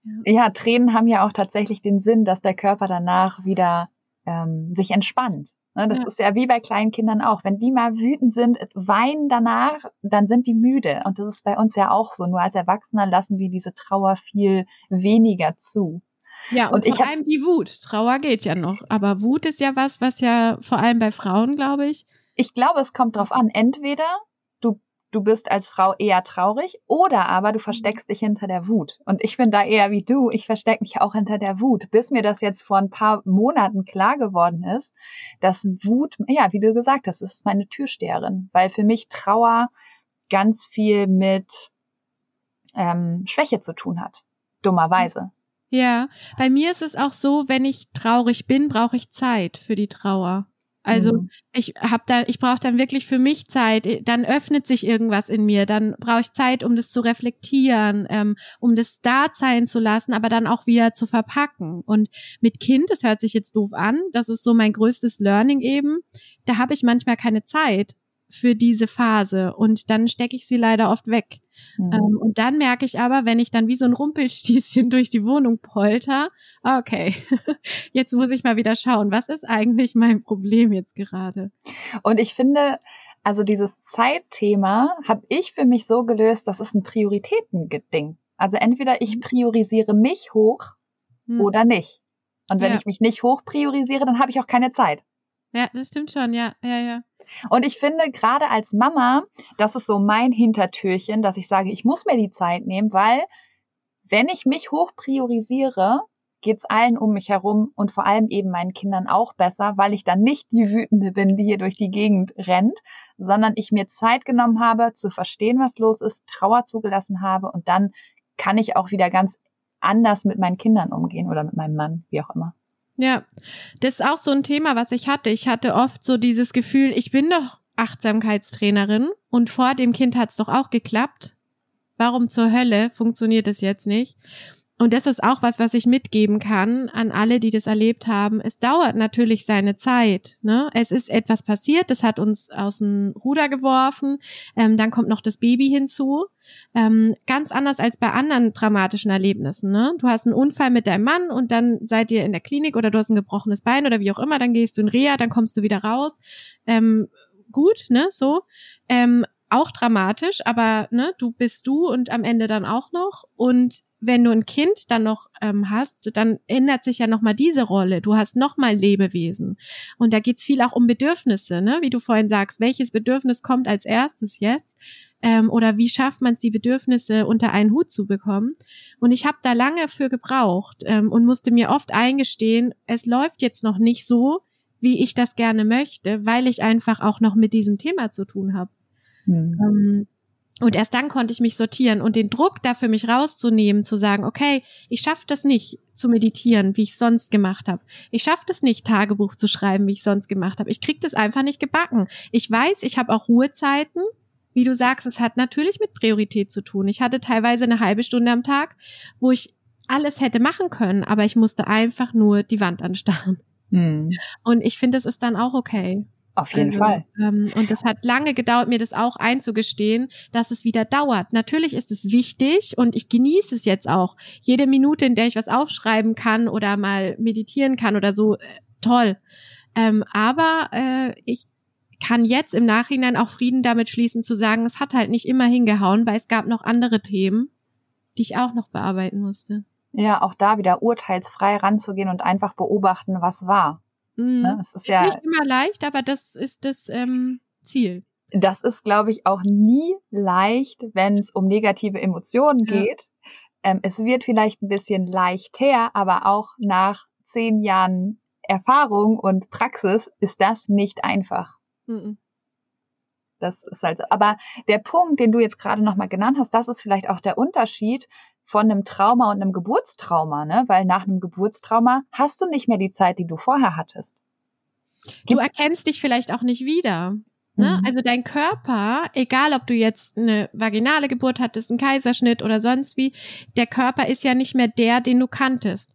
Ja, ja Tränen haben ja auch tatsächlich den Sinn, dass der Körper danach wieder ähm, sich entspannt. Ne, das ja. ist ja wie bei kleinen Kindern auch. Wenn die mal wütend sind, weinen danach, dann sind die müde. Und das ist bei uns ja auch so. Nur als Erwachsener lassen wir diese Trauer viel weniger zu. Ja, und, und vor allem die Wut. Trauer geht ja noch. Aber Wut ist ja was, was ja vor allem bei Frauen, glaube ich. Ich glaube, es kommt drauf an. Entweder du bist als Frau eher traurig oder aber du versteckst dich hinter der Wut. Und ich bin da eher wie du. Ich verstecke mich auch hinter der Wut, bis mir das jetzt vor ein paar Monaten klar geworden ist, dass Wut, ja, wie du gesagt hast, ist meine Türsteherin, weil für mich Trauer ganz viel mit ähm, Schwäche zu tun hat. Dummerweise. Ja, bei mir ist es auch so, wenn ich traurig bin, brauche ich Zeit für die Trauer. Also mhm. ich habe da, ich brauche dann wirklich für mich Zeit. Dann öffnet sich irgendwas in mir. Dann brauche ich Zeit, um das zu reflektieren, ähm, um das da sein zu lassen, aber dann auch wieder zu verpacken. Und mit Kind, das hört sich jetzt doof an, das ist so mein größtes Learning eben. Da habe ich manchmal keine Zeit für diese Phase und dann stecke ich sie leider oft weg. Mhm. Ähm, und dann merke ich aber, wenn ich dann wie so ein Rumpelstießchen durch die Wohnung polter, okay, jetzt muss ich mal wieder schauen, was ist eigentlich mein Problem jetzt gerade? Und ich finde, also dieses Zeitthema habe ich für mich so gelöst, das ist ein Prioritätending. Also entweder ich mhm. priorisiere mich hoch mhm. oder nicht. Und wenn ja. ich mich nicht hoch priorisiere, dann habe ich auch keine Zeit. Ja, das stimmt schon, ja, ja, ja. Und ich finde, gerade als Mama, das ist so mein Hintertürchen, dass ich sage, ich muss mir die Zeit nehmen, weil wenn ich mich hoch priorisiere, geht's allen um mich herum und vor allem eben meinen Kindern auch besser, weil ich dann nicht die Wütende bin, die hier durch die Gegend rennt, sondern ich mir Zeit genommen habe, zu verstehen, was los ist, Trauer zugelassen habe und dann kann ich auch wieder ganz anders mit meinen Kindern umgehen oder mit meinem Mann, wie auch immer. Ja, das ist auch so ein Thema, was ich hatte. Ich hatte oft so dieses Gefühl, ich bin doch Achtsamkeitstrainerin und vor dem Kind hat's doch auch geklappt. Warum zur Hölle funktioniert es jetzt nicht? Und das ist auch was, was ich mitgeben kann an alle, die das erlebt haben. Es dauert natürlich seine Zeit. Ne? Es ist etwas passiert, das hat uns aus dem Ruder geworfen. Ähm, dann kommt noch das Baby hinzu. Ähm, ganz anders als bei anderen dramatischen Erlebnissen. Ne? Du hast einen Unfall mit deinem Mann und dann seid ihr in der Klinik oder du hast ein gebrochenes Bein oder wie auch immer. Dann gehst du in Reha, dann kommst du wieder raus. Ähm, gut, ne, so. Ähm, auch dramatisch, aber ne, du bist du und am Ende dann auch noch. Und wenn du ein Kind dann noch ähm, hast, dann ändert sich ja nochmal diese Rolle. Du hast nochmal Lebewesen. Und da geht's viel auch um Bedürfnisse, ne? Wie du vorhin sagst, welches Bedürfnis kommt als erstes jetzt? Ähm, oder wie schafft man es, die Bedürfnisse unter einen Hut zu bekommen? Und ich habe da lange für gebraucht ähm, und musste mir oft eingestehen, es läuft jetzt noch nicht so, wie ich das gerne möchte, weil ich einfach auch noch mit diesem Thema zu tun habe. Hm. Ähm, und erst dann konnte ich mich sortieren und den Druck dafür mich rauszunehmen, zu sagen, okay, ich schaffe das nicht zu meditieren, wie ich sonst gemacht habe. Ich schaffe das nicht, Tagebuch zu schreiben, wie ich sonst gemacht habe. Ich krieg das einfach nicht gebacken. Ich weiß, ich habe auch Ruhezeiten. Wie du sagst, es hat natürlich mit Priorität zu tun. Ich hatte teilweise eine halbe Stunde am Tag, wo ich alles hätte machen können, aber ich musste einfach nur die Wand anstarren. Hm. Und ich finde, das ist dann auch okay. Auf jeden also, Fall. Ähm, und das hat lange gedauert, mir das auch einzugestehen, dass es wieder dauert. Natürlich ist es wichtig und ich genieße es jetzt auch. Jede Minute, in der ich was aufschreiben kann oder mal meditieren kann oder so, äh, toll. Ähm, aber äh, ich kann jetzt im Nachhinein auch Frieden damit schließen, zu sagen, es hat halt nicht immer hingehauen, weil es gab noch andere Themen, die ich auch noch bearbeiten musste. Ja, auch da wieder urteilsfrei ranzugehen und einfach beobachten, was war. Mhm. Ne? ist, ist ja, nicht immer leicht, aber das ist das ähm, Ziel. Das ist, glaube ich, auch nie leicht, wenn es um negative Emotionen ja. geht. Ähm, es wird vielleicht ein bisschen leichter, aber auch nach zehn Jahren Erfahrung und Praxis ist das nicht einfach. Mhm. Das ist also, aber der Punkt, den du jetzt gerade nochmal genannt hast, das ist vielleicht auch der Unterschied von einem Trauma und einem Geburtstrauma, ne? Weil nach einem Geburtstrauma hast du nicht mehr die Zeit, die du vorher hattest. Gibt's du erkennst dich vielleicht auch nicht wieder. Ne? Mhm. Also dein Körper, egal ob du jetzt eine vaginale Geburt hattest, einen Kaiserschnitt oder sonst wie, der Körper ist ja nicht mehr der, den du kanntest.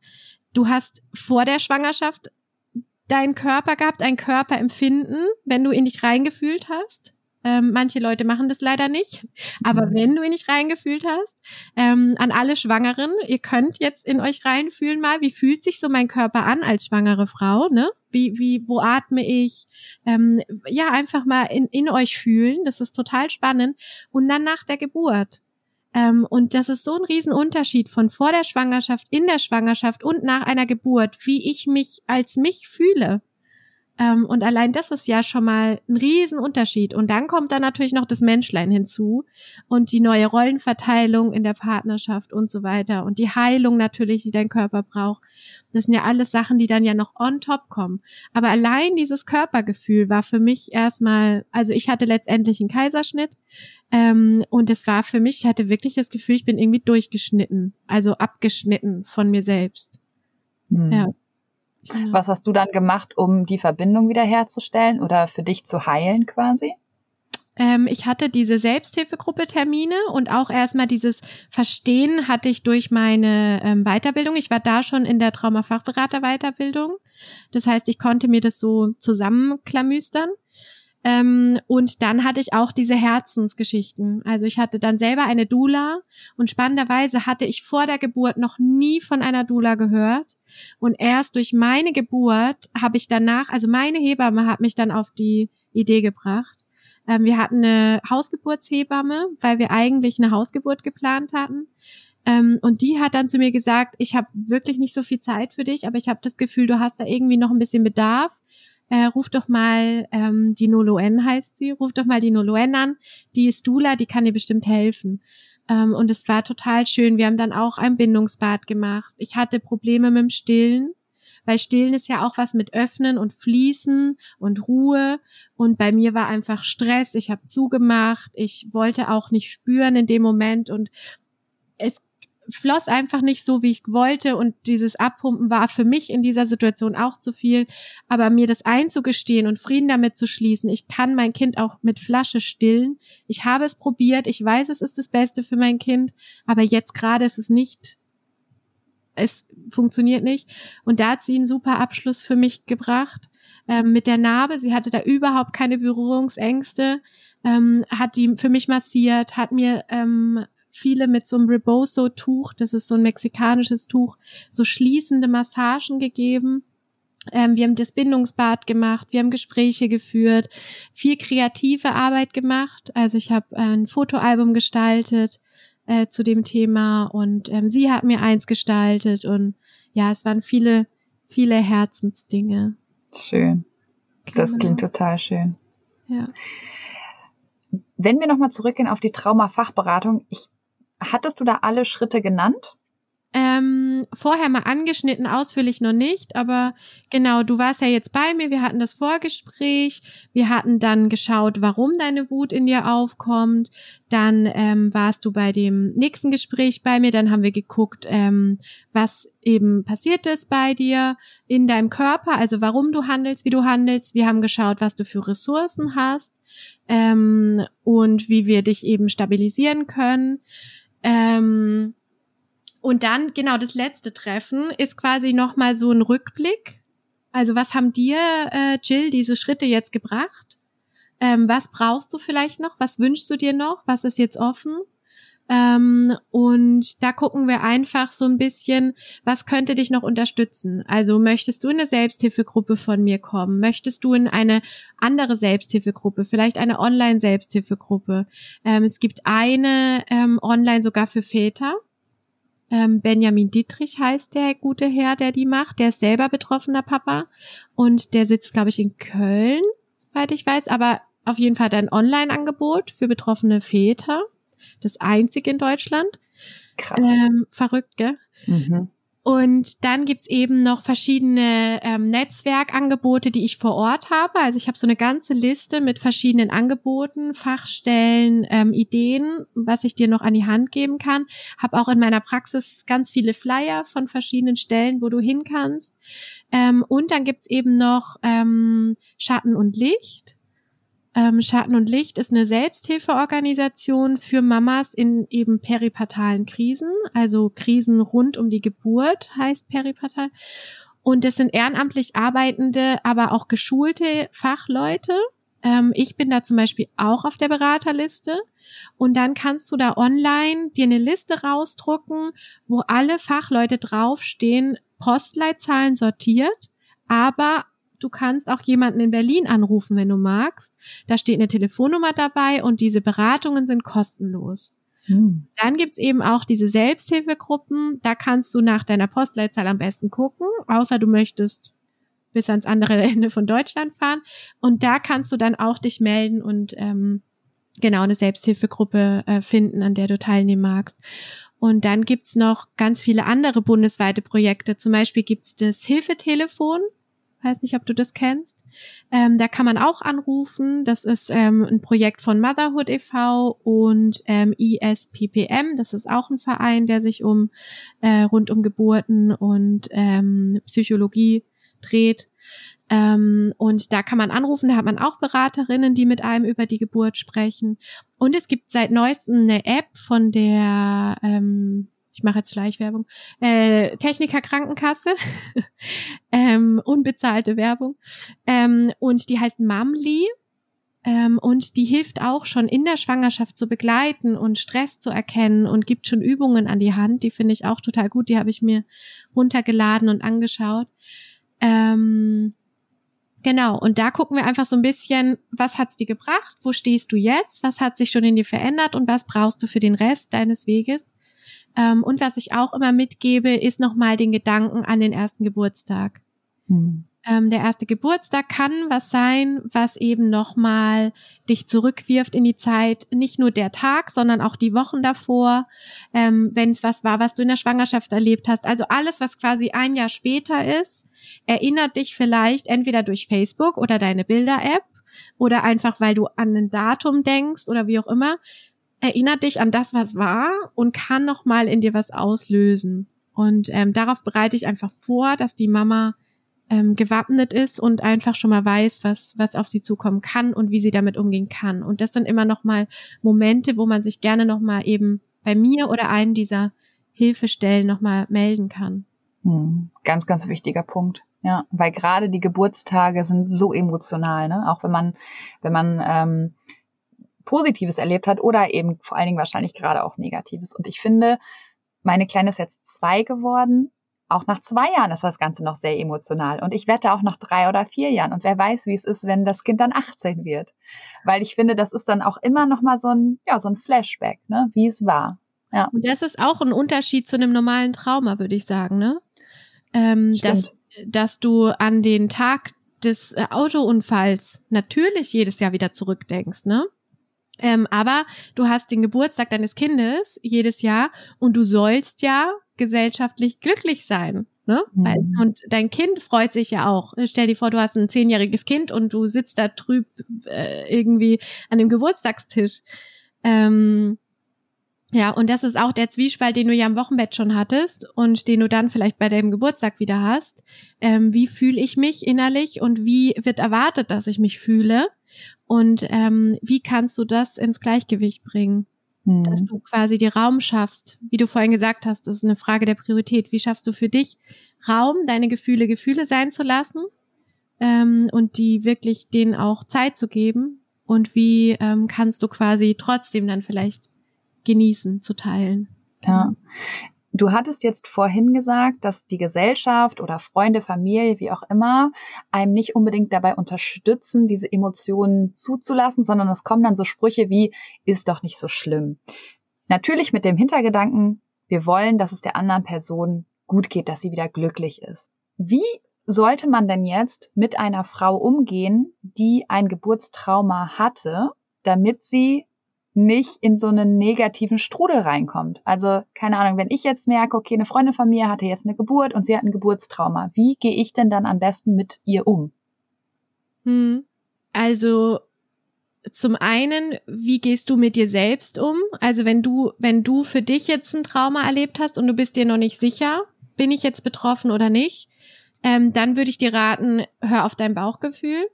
Du hast vor der Schwangerschaft deinen Körper gehabt, ein Körperempfinden, wenn du in dich reingefühlt hast. Ähm, manche Leute machen das leider nicht. Aber mhm. wenn du ihn nicht reingefühlt hast, ähm, an alle Schwangeren, ihr könnt jetzt in euch reinfühlen mal, wie fühlt sich so mein Körper an als schwangere Frau, ne? Wie, wie, wo atme ich? Ähm, ja, einfach mal in, in euch fühlen. Das ist total spannend. Und dann nach der Geburt. Ähm, und das ist so ein Riesenunterschied von vor der Schwangerschaft, in der Schwangerschaft und nach einer Geburt, wie ich mich als mich fühle. Ähm, und allein das ist ja schon mal ein Riesenunterschied. Und dann kommt da natürlich noch das Menschlein hinzu und die neue Rollenverteilung in der Partnerschaft und so weiter und die Heilung natürlich, die dein Körper braucht. Das sind ja alles Sachen, die dann ja noch on top kommen. Aber allein dieses Körpergefühl war für mich erstmal, also ich hatte letztendlich einen Kaiserschnitt ähm, und es war für mich, ich hatte wirklich das Gefühl, ich bin irgendwie durchgeschnitten, also abgeschnitten von mir selbst. Hm. Ja. Genau. Was hast du dann gemacht, um die Verbindung wiederherzustellen oder für dich zu heilen quasi? Ähm, ich hatte diese Selbsthilfegruppe Termine und auch erstmal dieses Verstehen hatte ich durch meine ähm, Weiterbildung. Ich war da schon in der Traumafachberater Weiterbildung. Das heißt, ich konnte mir das so zusammenklamüstern. Ähm, und dann hatte ich auch diese Herzensgeschichten. Also ich hatte dann selber eine Dula und spannenderweise hatte ich vor der Geburt noch nie von einer Dula gehört. Und erst durch meine Geburt habe ich danach, also meine Hebamme hat mich dann auf die Idee gebracht. Ähm, wir hatten eine Hausgeburtshebamme, weil wir eigentlich eine Hausgeburt geplant hatten. Ähm, und die hat dann zu mir gesagt, ich habe wirklich nicht so viel Zeit für dich, aber ich habe das Gefühl, du hast da irgendwie noch ein bisschen Bedarf äh, ruf doch mal ähm, die Noloen heißt sie, ruf doch mal die Noloen an, die ist Dula, die kann dir bestimmt helfen. Ähm, und es war total schön. Wir haben dann auch ein Bindungsbad gemacht. Ich hatte Probleme mit dem Stillen, weil Stillen ist ja auch was mit Öffnen und Fließen und Ruhe. Und bei mir war einfach Stress. Ich habe zugemacht. Ich wollte auch nicht spüren in dem Moment. Und es floss einfach nicht so, wie ich wollte und dieses Abpumpen war für mich in dieser Situation auch zu viel. Aber mir das einzugestehen und Frieden damit zu schließen, ich kann mein Kind auch mit Flasche stillen. Ich habe es probiert, ich weiß, es ist das Beste für mein Kind, aber jetzt gerade ist es nicht, es funktioniert nicht. Und da hat sie einen super Abschluss für mich gebracht. Ähm, mit der Narbe, sie hatte da überhaupt keine Berührungsängste, ähm, hat die für mich massiert, hat mir ähm, viele mit so einem Rebozo-Tuch, das ist so ein mexikanisches Tuch, so schließende Massagen gegeben. Ähm, wir haben das Bindungsbad gemacht, wir haben Gespräche geführt, viel kreative Arbeit gemacht. Also ich habe ein Fotoalbum gestaltet äh, zu dem Thema und ähm, sie hat mir eins gestaltet und ja, es waren viele, viele Herzensdinge. Schön. Das genau. klingt total schön. Ja. Wenn wir nochmal zurückgehen auf die Traumafachberatung, ich Hattest du da alle Schritte genannt? Ähm, vorher mal angeschnitten, ausführlich noch nicht, aber genau, du warst ja jetzt bei mir, wir hatten das Vorgespräch, wir hatten dann geschaut, warum deine Wut in dir aufkommt, dann ähm, warst du bei dem nächsten Gespräch bei mir, dann haben wir geguckt, ähm, was eben passiert ist bei dir in deinem Körper, also warum du handelst, wie du handelst, wir haben geschaut, was du für Ressourcen hast ähm, und wie wir dich eben stabilisieren können. Ähm, und dann, genau, das letzte Treffen ist quasi nochmal so ein Rückblick. Also was haben dir, äh, Jill, diese Schritte jetzt gebracht? Ähm, was brauchst du vielleicht noch? Was wünschst du dir noch? Was ist jetzt offen? Ähm, und da gucken wir einfach so ein bisschen, was könnte dich noch unterstützen? Also möchtest du in eine Selbsthilfegruppe von mir kommen? Möchtest du in eine andere Selbsthilfegruppe, vielleicht eine Online-Selbsthilfegruppe? Ähm, es gibt eine ähm, online sogar für Väter. Ähm, Benjamin Dietrich heißt der gute Herr, der die macht. Der ist selber betroffener Papa und der sitzt, glaube ich, in Köln, soweit ich weiß. Aber auf jeden Fall hat er ein Online-Angebot für betroffene Väter das einzige in Deutschland. Krass. Ähm, verrückt, gell? Mhm. Und dann gibt's eben noch verschiedene ähm, Netzwerkangebote, die ich vor Ort habe. Also ich habe so eine ganze Liste mit verschiedenen Angeboten, Fachstellen, ähm, Ideen, was ich dir noch an die Hand geben kann. Habe auch in meiner Praxis ganz viele Flyer von verschiedenen Stellen, wo du hin kannst. Ähm, und dann gibt's eben noch ähm, Schatten und Licht. Ähm, Schatten und Licht ist eine Selbsthilfeorganisation für Mamas in eben peripartalen Krisen, also Krisen rund um die Geburt heißt peripartal. Und das sind ehrenamtlich arbeitende, aber auch geschulte Fachleute. Ähm, ich bin da zum Beispiel auch auf der Beraterliste. Und dann kannst du da online dir eine Liste rausdrucken, wo alle Fachleute draufstehen, Postleitzahlen sortiert, aber Du kannst auch jemanden in Berlin anrufen, wenn du magst. Da steht eine Telefonnummer dabei und diese Beratungen sind kostenlos. Hm. Dann gibt's eben auch diese Selbsthilfegruppen. Da kannst du nach deiner Postleitzahl am besten gucken, außer du möchtest bis ans andere Ende von Deutschland fahren. Und da kannst du dann auch dich melden und ähm, genau eine Selbsthilfegruppe äh, finden, an der du teilnehmen magst. Und dann gibt's noch ganz viele andere bundesweite Projekte. Zum Beispiel gibt's das Hilfetelefon. Weiß nicht, ob du das kennst. Ähm, da kann man auch anrufen. Das ist ähm, ein Projekt von Motherhood e.V. und ähm, ISPPM. Das ist auch ein Verein, der sich um äh, rund um Geburten und ähm, Psychologie dreht. Ähm, und da kann man anrufen, da hat man auch Beraterinnen, die mit einem über die Geburt sprechen. Und es gibt seit neuestem eine App von der, ähm, ich mache jetzt gleich Werbung, äh, Techniker Krankenkasse, ähm, unbezahlte Werbung. Ähm, und die heißt Mamli. Ähm, und die hilft auch schon in der Schwangerschaft zu begleiten und Stress zu erkennen und gibt schon Übungen an die Hand. Die finde ich auch total gut. Die habe ich mir runtergeladen und angeschaut. Ähm, Genau, und da gucken wir einfach so ein bisschen, was hat's dir gebracht, wo stehst du jetzt, was hat sich schon in dir verändert und was brauchst du für den Rest deines Weges. Ähm, und was ich auch immer mitgebe, ist nochmal den Gedanken an den ersten Geburtstag. Hm. Ähm, der erste Geburtstag kann was sein, was eben nochmal dich zurückwirft in die Zeit, nicht nur der Tag, sondern auch die Wochen davor, ähm, wenn es was war, was du in der Schwangerschaft erlebt hast. Also alles, was quasi ein Jahr später ist, erinnert dich vielleicht entweder durch Facebook oder deine Bilder-App oder einfach, weil du an ein Datum denkst oder wie auch immer, erinnert dich an das, was war und kann nochmal in dir was auslösen. Und ähm, darauf bereite ich einfach vor, dass die Mama ähm, gewappnet ist und einfach schon mal weiß, was, was auf sie zukommen kann und wie sie damit umgehen kann. Und das sind immer noch mal Momente, wo man sich gerne noch mal eben bei mir oder einen dieser Hilfestellen noch mal melden kann. Hm, ganz, ganz wichtiger Punkt. Ja, weil gerade die Geburtstage sind so emotional, ne? Auch wenn man, wenn man ähm, Positives erlebt hat oder eben vor allen Dingen wahrscheinlich gerade auch Negatives. Und ich finde, meine Kleine ist jetzt zwei geworden auch nach zwei Jahren ist das Ganze noch sehr emotional. Und ich wette auch nach drei oder vier Jahren. Und wer weiß, wie es ist, wenn das Kind dann 18 wird. Weil ich finde, das ist dann auch immer noch mal so ein, ja, so ein Flashback, ne, wie es war. Ja. Und das ist auch ein Unterschied zu einem normalen Trauma, würde ich sagen, ne? Ähm, dass, dass du an den Tag des äh, Autounfalls natürlich jedes Jahr wieder zurückdenkst, ne? Ähm, aber du hast den Geburtstag deines Kindes jedes Jahr und du sollst ja gesellschaftlich glücklich sein. Ne? Mhm. Und dein Kind freut sich ja auch. Stell dir vor, du hast ein zehnjähriges Kind und du sitzt da trüb äh, irgendwie an dem Geburtstagstisch. Ähm, ja, und das ist auch der Zwiespalt, den du ja am Wochenbett schon hattest und den du dann vielleicht bei deinem Geburtstag wieder hast. Ähm, wie fühle ich mich innerlich und wie wird erwartet, dass ich mich fühle? Und ähm, wie kannst du das ins Gleichgewicht bringen? mhm. dass du quasi dir Raum schaffst. Wie du vorhin gesagt hast, das ist eine Frage der Priorität. Wie schaffst du für dich Raum, deine Gefühle Gefühle sein zu lassen ähm, und die wirklich denen auch Zeit zu geben? Und wie ähm, kannst du quasi trotzdem dann vielleicht genießen, zu teilen? Ja. Du hattest jetzt vorhin gesagt, dass die Gesellschaft oder Freunde, Familie, wie auch immer, einem nicht unbedingt dabei unterstützen, diese Emotionen zuzulassen, sondern es kommen dann so Sprüche wie, ist doch nicht so schlimm. Natürlich mit dem Hintergedanken, wir wollen, dass es der anderen Person gut geht, dass sie wieder glücklich ist. Wie sollte man denn jetzt mit einer Frau umgehen, die ein Geburtstrauma hatte, damit sie nicht in so einen negativen Strudel reinkommt. Also, keine Ahnung, wenn ich jetzt merke, okay, eine Freundin von mir hatte jetzt eine Geburt und sie hat ein Geburtstrauma, wie gehe ich denn dann am besten mit ihr um? Hm. Also, zum einen, wie gehst du mit dir selbst um? Also, wenn du, wenn du für dich jetzt ein Trauma erlebt hast und du bist dir noch nicht sicher, bin ich jetzt betroffen oder nicht, ähm, dann würde ich dir raten, hör auf dein Bauchgefühl.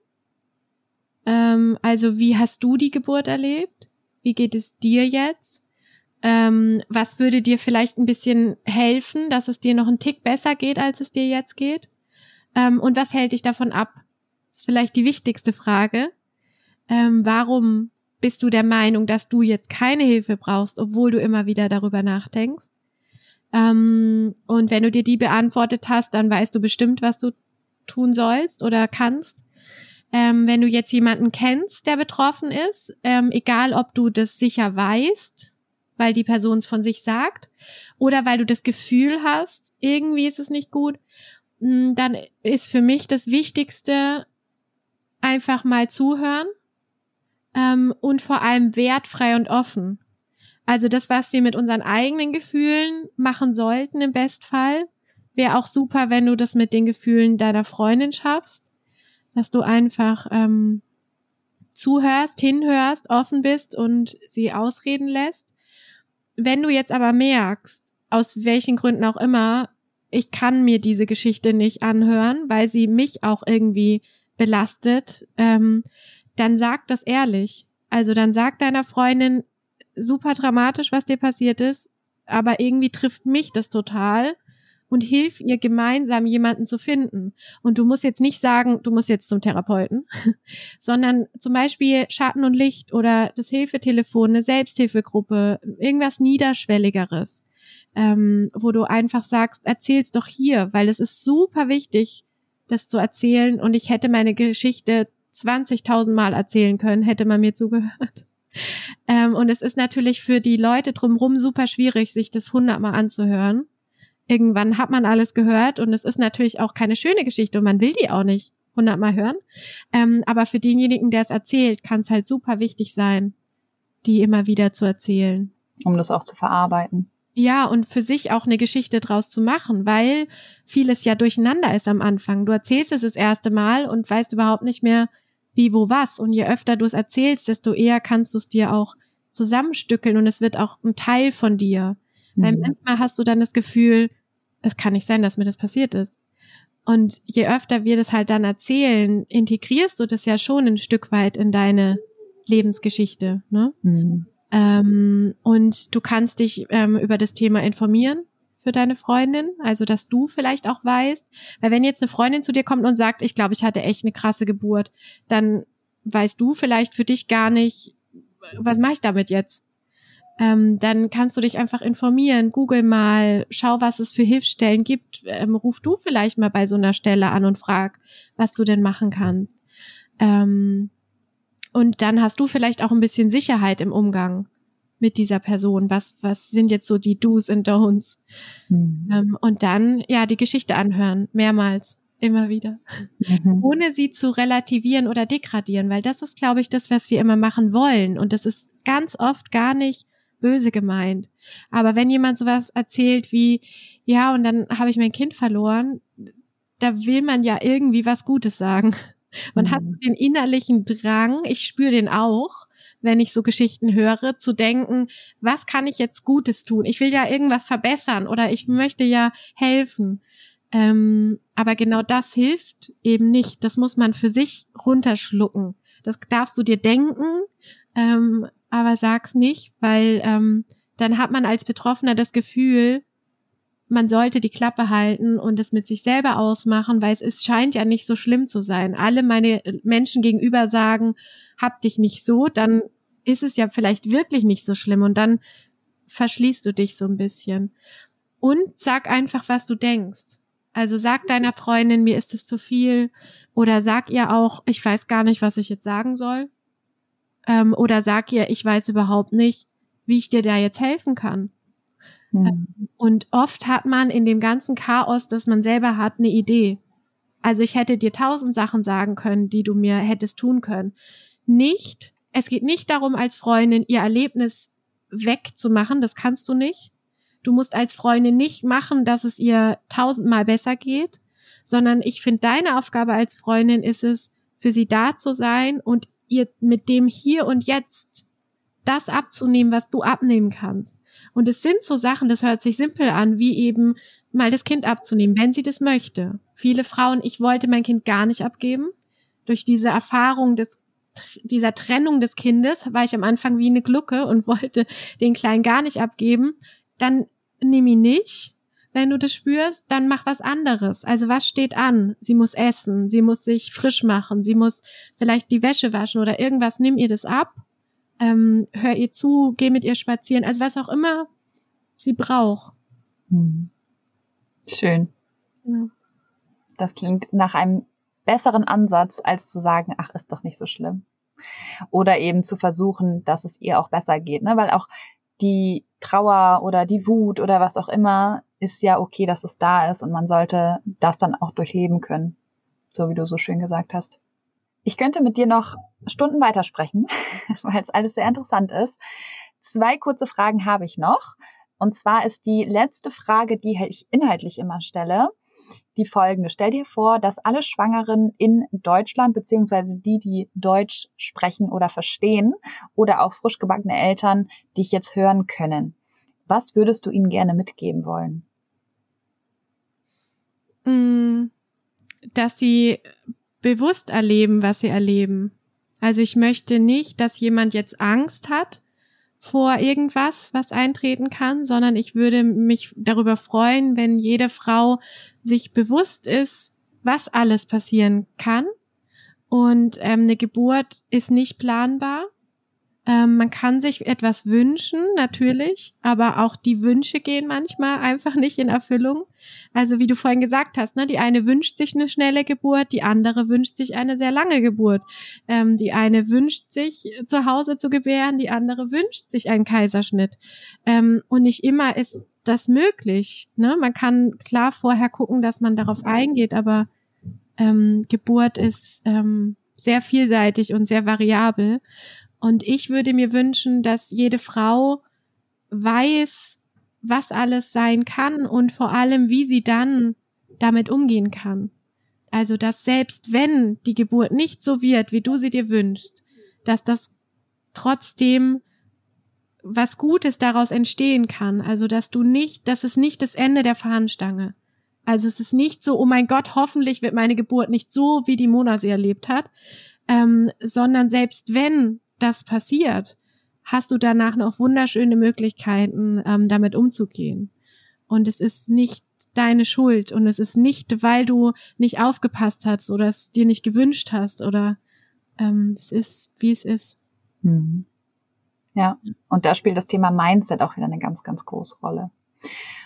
Ähm, also, wie hast du die Geburt erlebt? Wie geht es dir jetzt? Ähm, was würde dir vielleicht ein bisschen helfen, dass es dir noch einen Tick besser geht, als es dir jetzt geht? Ähm, und was hält dich davon ab? Das ist vielleicht die wichtigste Frage. Ähm, warum bist du der Meinung, dass du jetzt keine Hilfe brauchst, obwohl du immer wieder darüber nachdenkst? Ähm, und wenn du dir die beantwortet hast, dann weißt du bestimmt, was du tun sollst oder kannst. Ähm, wenn du jetzt jemanden kennst, der betroffen ist, ähm, egal ob du das sicher weißt, weil die Person es von sich sagt, oder weil du das Gefühl hast, irgendwie ist es nicht gut, mm, dann ist für mich das Wichtigste einfach mal zuhören ähm, und vor allem wertfrei und offen. Also das, was wir mit unseren eigenen Gefühlen machen sollten im Bestfall, wäre auch super, wenn du das mit den Gefühlen deiner Freundin schaffst, dass du einfach ähm, zuhörst, hinhörst, offen bist und sie ausreden lässt. Wenn du jetzt aber merkst, aus welchen Gründen auch immer, ich kann mir diese Geschichte nicht anhören, weil sie mich auch irgendwie belastet, ähm, dann sag das ehrlich. Also dann sag deiner Freundin, super dramatisch, was dir passiert ist, aber irgendwie trifft mich das total und hilf ihr gemeinsam jemanden zu finden. Und du musst jetzt nicht sagen, du musst jetzt zum Therapeuten, sondern zum Beispiel Schatten und Licht oder das Hilfetelefon, eine Selbsthilfegruppe, irgendwas Niederschwelligeres, ähm, wo du einfach sagst, erzähl's doch hier, weil es ist super wichtig, das zu erzählen und ich hätte meine Geschichte 20.000 Mal erzählen können, hätte man mir zugehört. Ähm, und es ist natürlich für die Leute drumherum super schwierig, sich das hundertmal anzuhören. Irgendwann hat man alles gehört und es ist natürlich auch keine schöne Geschichte und man will die auch nicht hundertmal hören. Ähm, aber für denjenigen, der es erzählt, kann es halt super wichtig sein, die immer wieder zu erzählen. Um das auch zu verarbeiten. Ja, und für sich auch eine Geschichte draus zu machen, weil vieles ja durcheinander ist am Anfang. Du erzählst es das erste Mal und weißt überhaupt nicht mehr, wie, wo, was. Und je öfter du es erzählst, desto eher kannst du es dir auch zusammenstückeln und es wird auch ein Teil von dir. Mhm. Weil manchmal hast du dann das Gefühl, es kann nicht sein, dass mir das passiert ist. Und je öfter wir das halt dann erzählen, integrierst du das ja schon ein Stück weit in deine Lebensgeschichte. Ne? Mhm. Ähm, und du kannst dich ähm, über das Thema informieren für deine Freundin, also dass du vielleicht auch weißt, weil wenn jetzt eine Freundin zu dir kommt und sagt, ich glaube, ich hatte echt eine krasse Geburt, dann weißt du vielleicht für dich gar nicht, was mache ich damit jetzt? Ähm, dann kannst du dich einfach informieren, google mal, schau, was es für Hilfsstellen gibt, ähm, ruf du vielleicht mal bei so einer Stelle an und frag, was du denn machen kannst. Ähm, und dann hast du vielleicht auch ein bisschen Sicherheit im Umgang mit dieser Person. Was, was sind jetzt so die Do's und Don'ts? Mhm. Ähm, und dann, ja, die Geschichte anhören, mehrmals, immer wieder. Mhm. Ohne sie zu relativieren oder degradieren, weil das ist, glaube ich, das, was wir immer machen wollen. Und das ist ganz oft gar nicht böse gemeint. Aber wenn jemand sowas erzählt wie, ja, und dann habe ich mein Kind verloren, da will man ja irgendwie was Gutes sagen. Man mhm. hat den innerlichen Drang, ich spüre den auch, wenn ich so Geschichten höre, zu denken, was kann ich jetzt Gutes tun? Ich will ja irgendwas verbessern oder ich möchte ja helfen. Ähm, aber genau das hilft eben nicht. Das muss man für sich runterschlucken. Das darfst du dir denken, ähm, aber sag's nicht, weil ähm, dann hat man als Betroffener das Gefühl, man sollte die Klappe halten und es mit sich selber ausmachen, weil es ist, scheint ja nicht so schlimm zu sein. Alle meine Menschen gegenüber sagen, hab dich nicht so, dann ist es ja vielleicht wirklich nicht so schlimm und dann verschließt du dich so ein bisschen. Und sag einfach, was du denkst. Also sag deiner Freundin, mir ist es zu viel. Oder sag ihr auch, ich weiß gar nicht, was ich jetzt sagen soll. Ähm, oder sag ihr, ich weiß überhaupt nicht, wie ich dir da jetzt helfen kann. Mhm. Und oft hat man in dem ganzen Chaos, das man selber hat, eine Idee. Also ich hätte dir tausend Sachen sagen können, die du mir hättest tun können. Nicht, es geht nicht darum, als Freundin ihr Erlebnis wegzumachen, das kannst du nicht. Du musst als Freundin nicht machen, dass es ihr tausendmal besser geht, sondern ich finde, deine Aufgabe als Freundin ist es, für sie da zu sein und ihr mit dem hier und jetzt das abzunehmen, was du abnehmen kannst. Und es sind so Sachen, das hört sich simpel an, wie eben mal das Kind abzunehmen, wenn sie das möchte. Viele Frauen, ich wollte mein Kind gar nicht abgeben. Durch diese Erfahrung des dieser Trennung des Kindes war ich am Anfang wie eine Glucke und wollte den Kleinen gar nicht abgeben. Dann nimm ihn nicht. Wenn du das spürst, dann mach was anderes. Also was steht an? Sie muss essen, sie muss sich frisch machen, sie muss vielleicht die Wäsche waschen oder irgendwas. Nimm ihr das ab ähm, hör ihr zu, geh mit ihr spazieren, also was auch immer sie braucht. Hm. Schön. Ja. Das klingt nach einem besseren Ansatz, als zu sagen, ach, ist doch nicht so schlimm. Oder eben zu versuchen, dass es ihr auch besser geht, ne? Weil auch die Trauer oder die Wut oder was auch immer ist ja okay, dass es da ist und man sollte das dann auch durchleben können, so wie du so schön gesagt hast. Ich könnte mit dir noch Stunden weitersprechen, weil es alles sehr interessant ist. Zwei kurze Fragen habe ich noch. Und zwar ist die letzte Frage, die ich inhaltlich immer stelle, die folgende. Stell dir vor, dass alle Schwangeren in Deutschland, beziehungsweise die, die Deutsch sprechen oder verstehen, oder auch frisch gebackene Eltern dich jetzt hören können. Was würdest du ihnen gerne mitgeben wollen? Mm, dass sie bewusst erleben, was sie erleben. Also ich möchte nicht, dass jemand jetzt Angst hat vor irgendwas, was eintreten kann, sondern ich würde mich darüber freuen, wenn jede Frau sich bewusst ist, was alles passieren kann. Und ähm, eine Geburt ist nicht planbar. Ähm, man kann sich etwas wünschen, natürlich, aber auch die Wünsche gehen manchmal einfach nicht in Erfüllung. Also wie du vorhin gesagt hast, ne, die eine wünscht sich eine schnelle Geburt, die andere wünscht sich eine sehr lange Geburt. Ähm, die eine wünscht sich zu Hause zu gebären, die andere wünscht sich einen Kaiserschnitt. Ähm, und nicht immer ist das möglich. Ne? Man kann klar vorher gucken, dass man darauf eingeht, aber ähm, Geburt ist ähm, sehr vielseitig und sehr variabel. Und ich würde mir wünschen, dass jede Frau weiß, was alles sein kann und vor allem, wie sie dann damit umgehen kann. Also, dass selbst wenn die Geburt nicht so wird, wie du sie dir wünschst, dass das trotzdem was Gutes daraus entstehen kann. Also, dass du nicht, das ist nicht das Ende der Fahnenstange. Also, es ist nicht so, oh mein Gott, hoffentlich wird meine Geburt nicht so, wie die Mona sie erlebt hat, ähm, sondern selbst wenn das passiert, hast du danach noch wunderschöne Möglichkeiten, ähm, damit umzugehen. Und es ist nicht deine Schuld und es ist nicht, weil du nicht aufgepasst hast oder es dir nicht gewünscht hast oder ähm, es ist, wie es ist. Mhm. Ja, und da spielt das Thema Mindset auch wieder eine ganz, ganz große Rolle.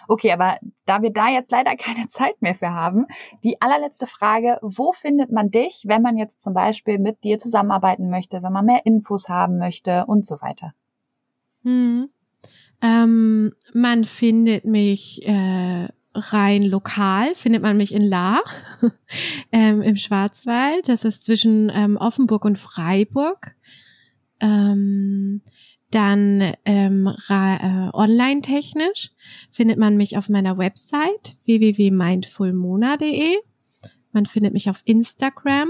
Okay, aber da wir da jetzt leider keine Zeit mehr für haben, die allerletzte Frage, wo findet man dich, wenn man jetzt zum Beispiel mit dir zusammenarbeiten möchte, wenn man mehr Infos haben möchte und so weiter? Hm. Ähm, man findet mich äh, rein lokal, findet man mich in La ähm, im Schwarzwald. Das ist zwischen ähm, Offenburg und Freiburg. Ähm, dann ähm, äh, online-technisch findet man mich auf meiner Website www.mindfulmona.de. Man findet mich auf Instagram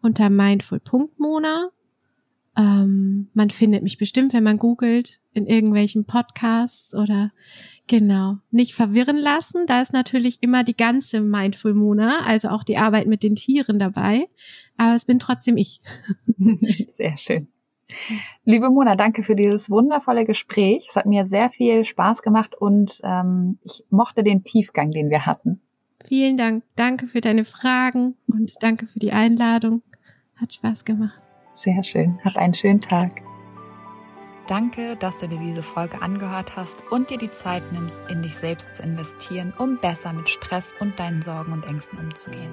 unter mindful.mona. Ähm, man findet mich bestimmt, wenn man googelt, in irgendwelchen Podcasts oder genau. Nicht verwirren lassen. Da ist natürlich immer die ganze Mindful Mona, also auch die Arbeit mit den Tieren dabei. Aber es bin trotzdem ich. Sehr schön. Liebe Mona, danke für dieses wundervolle Gespräch. Es hat mir sehr viel Spaß gemacht und ähm, ich mochte den Tiefgang, den wir hatten. Vielen Dank. Danke für deine Fragen und danke für die Einladung. Hat Spaß gemacht. Sehr schön. Hab einen schönen Tag. Danke, dass du dir diese Folge angehört hast und dir die Zeit nimmst, in dich selbst zu investieren, um besser mit Stress und deinen Sorgen und Ängsten umzugehen.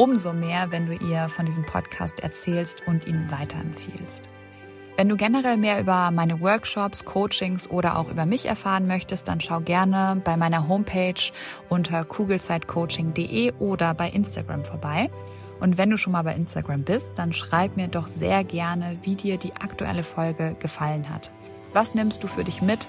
umso mehr, wenn du ihr von diesem Podcast erzählst und ihn weiterempfiehlst. Wenn du generell mehr über meine Workshops, Coachings oder auch über mich erfahren möchtest, dann schau gerne bei meiner Homepage unter kugelzeitcoaching.de oder bei Instagram vorbei. Und wenn du schon mal bei Instagram bist, dann schreib mir doch sehr gerne, wie dir die aktuelle Folge gefallen hat. Was nimmst du für dich mit?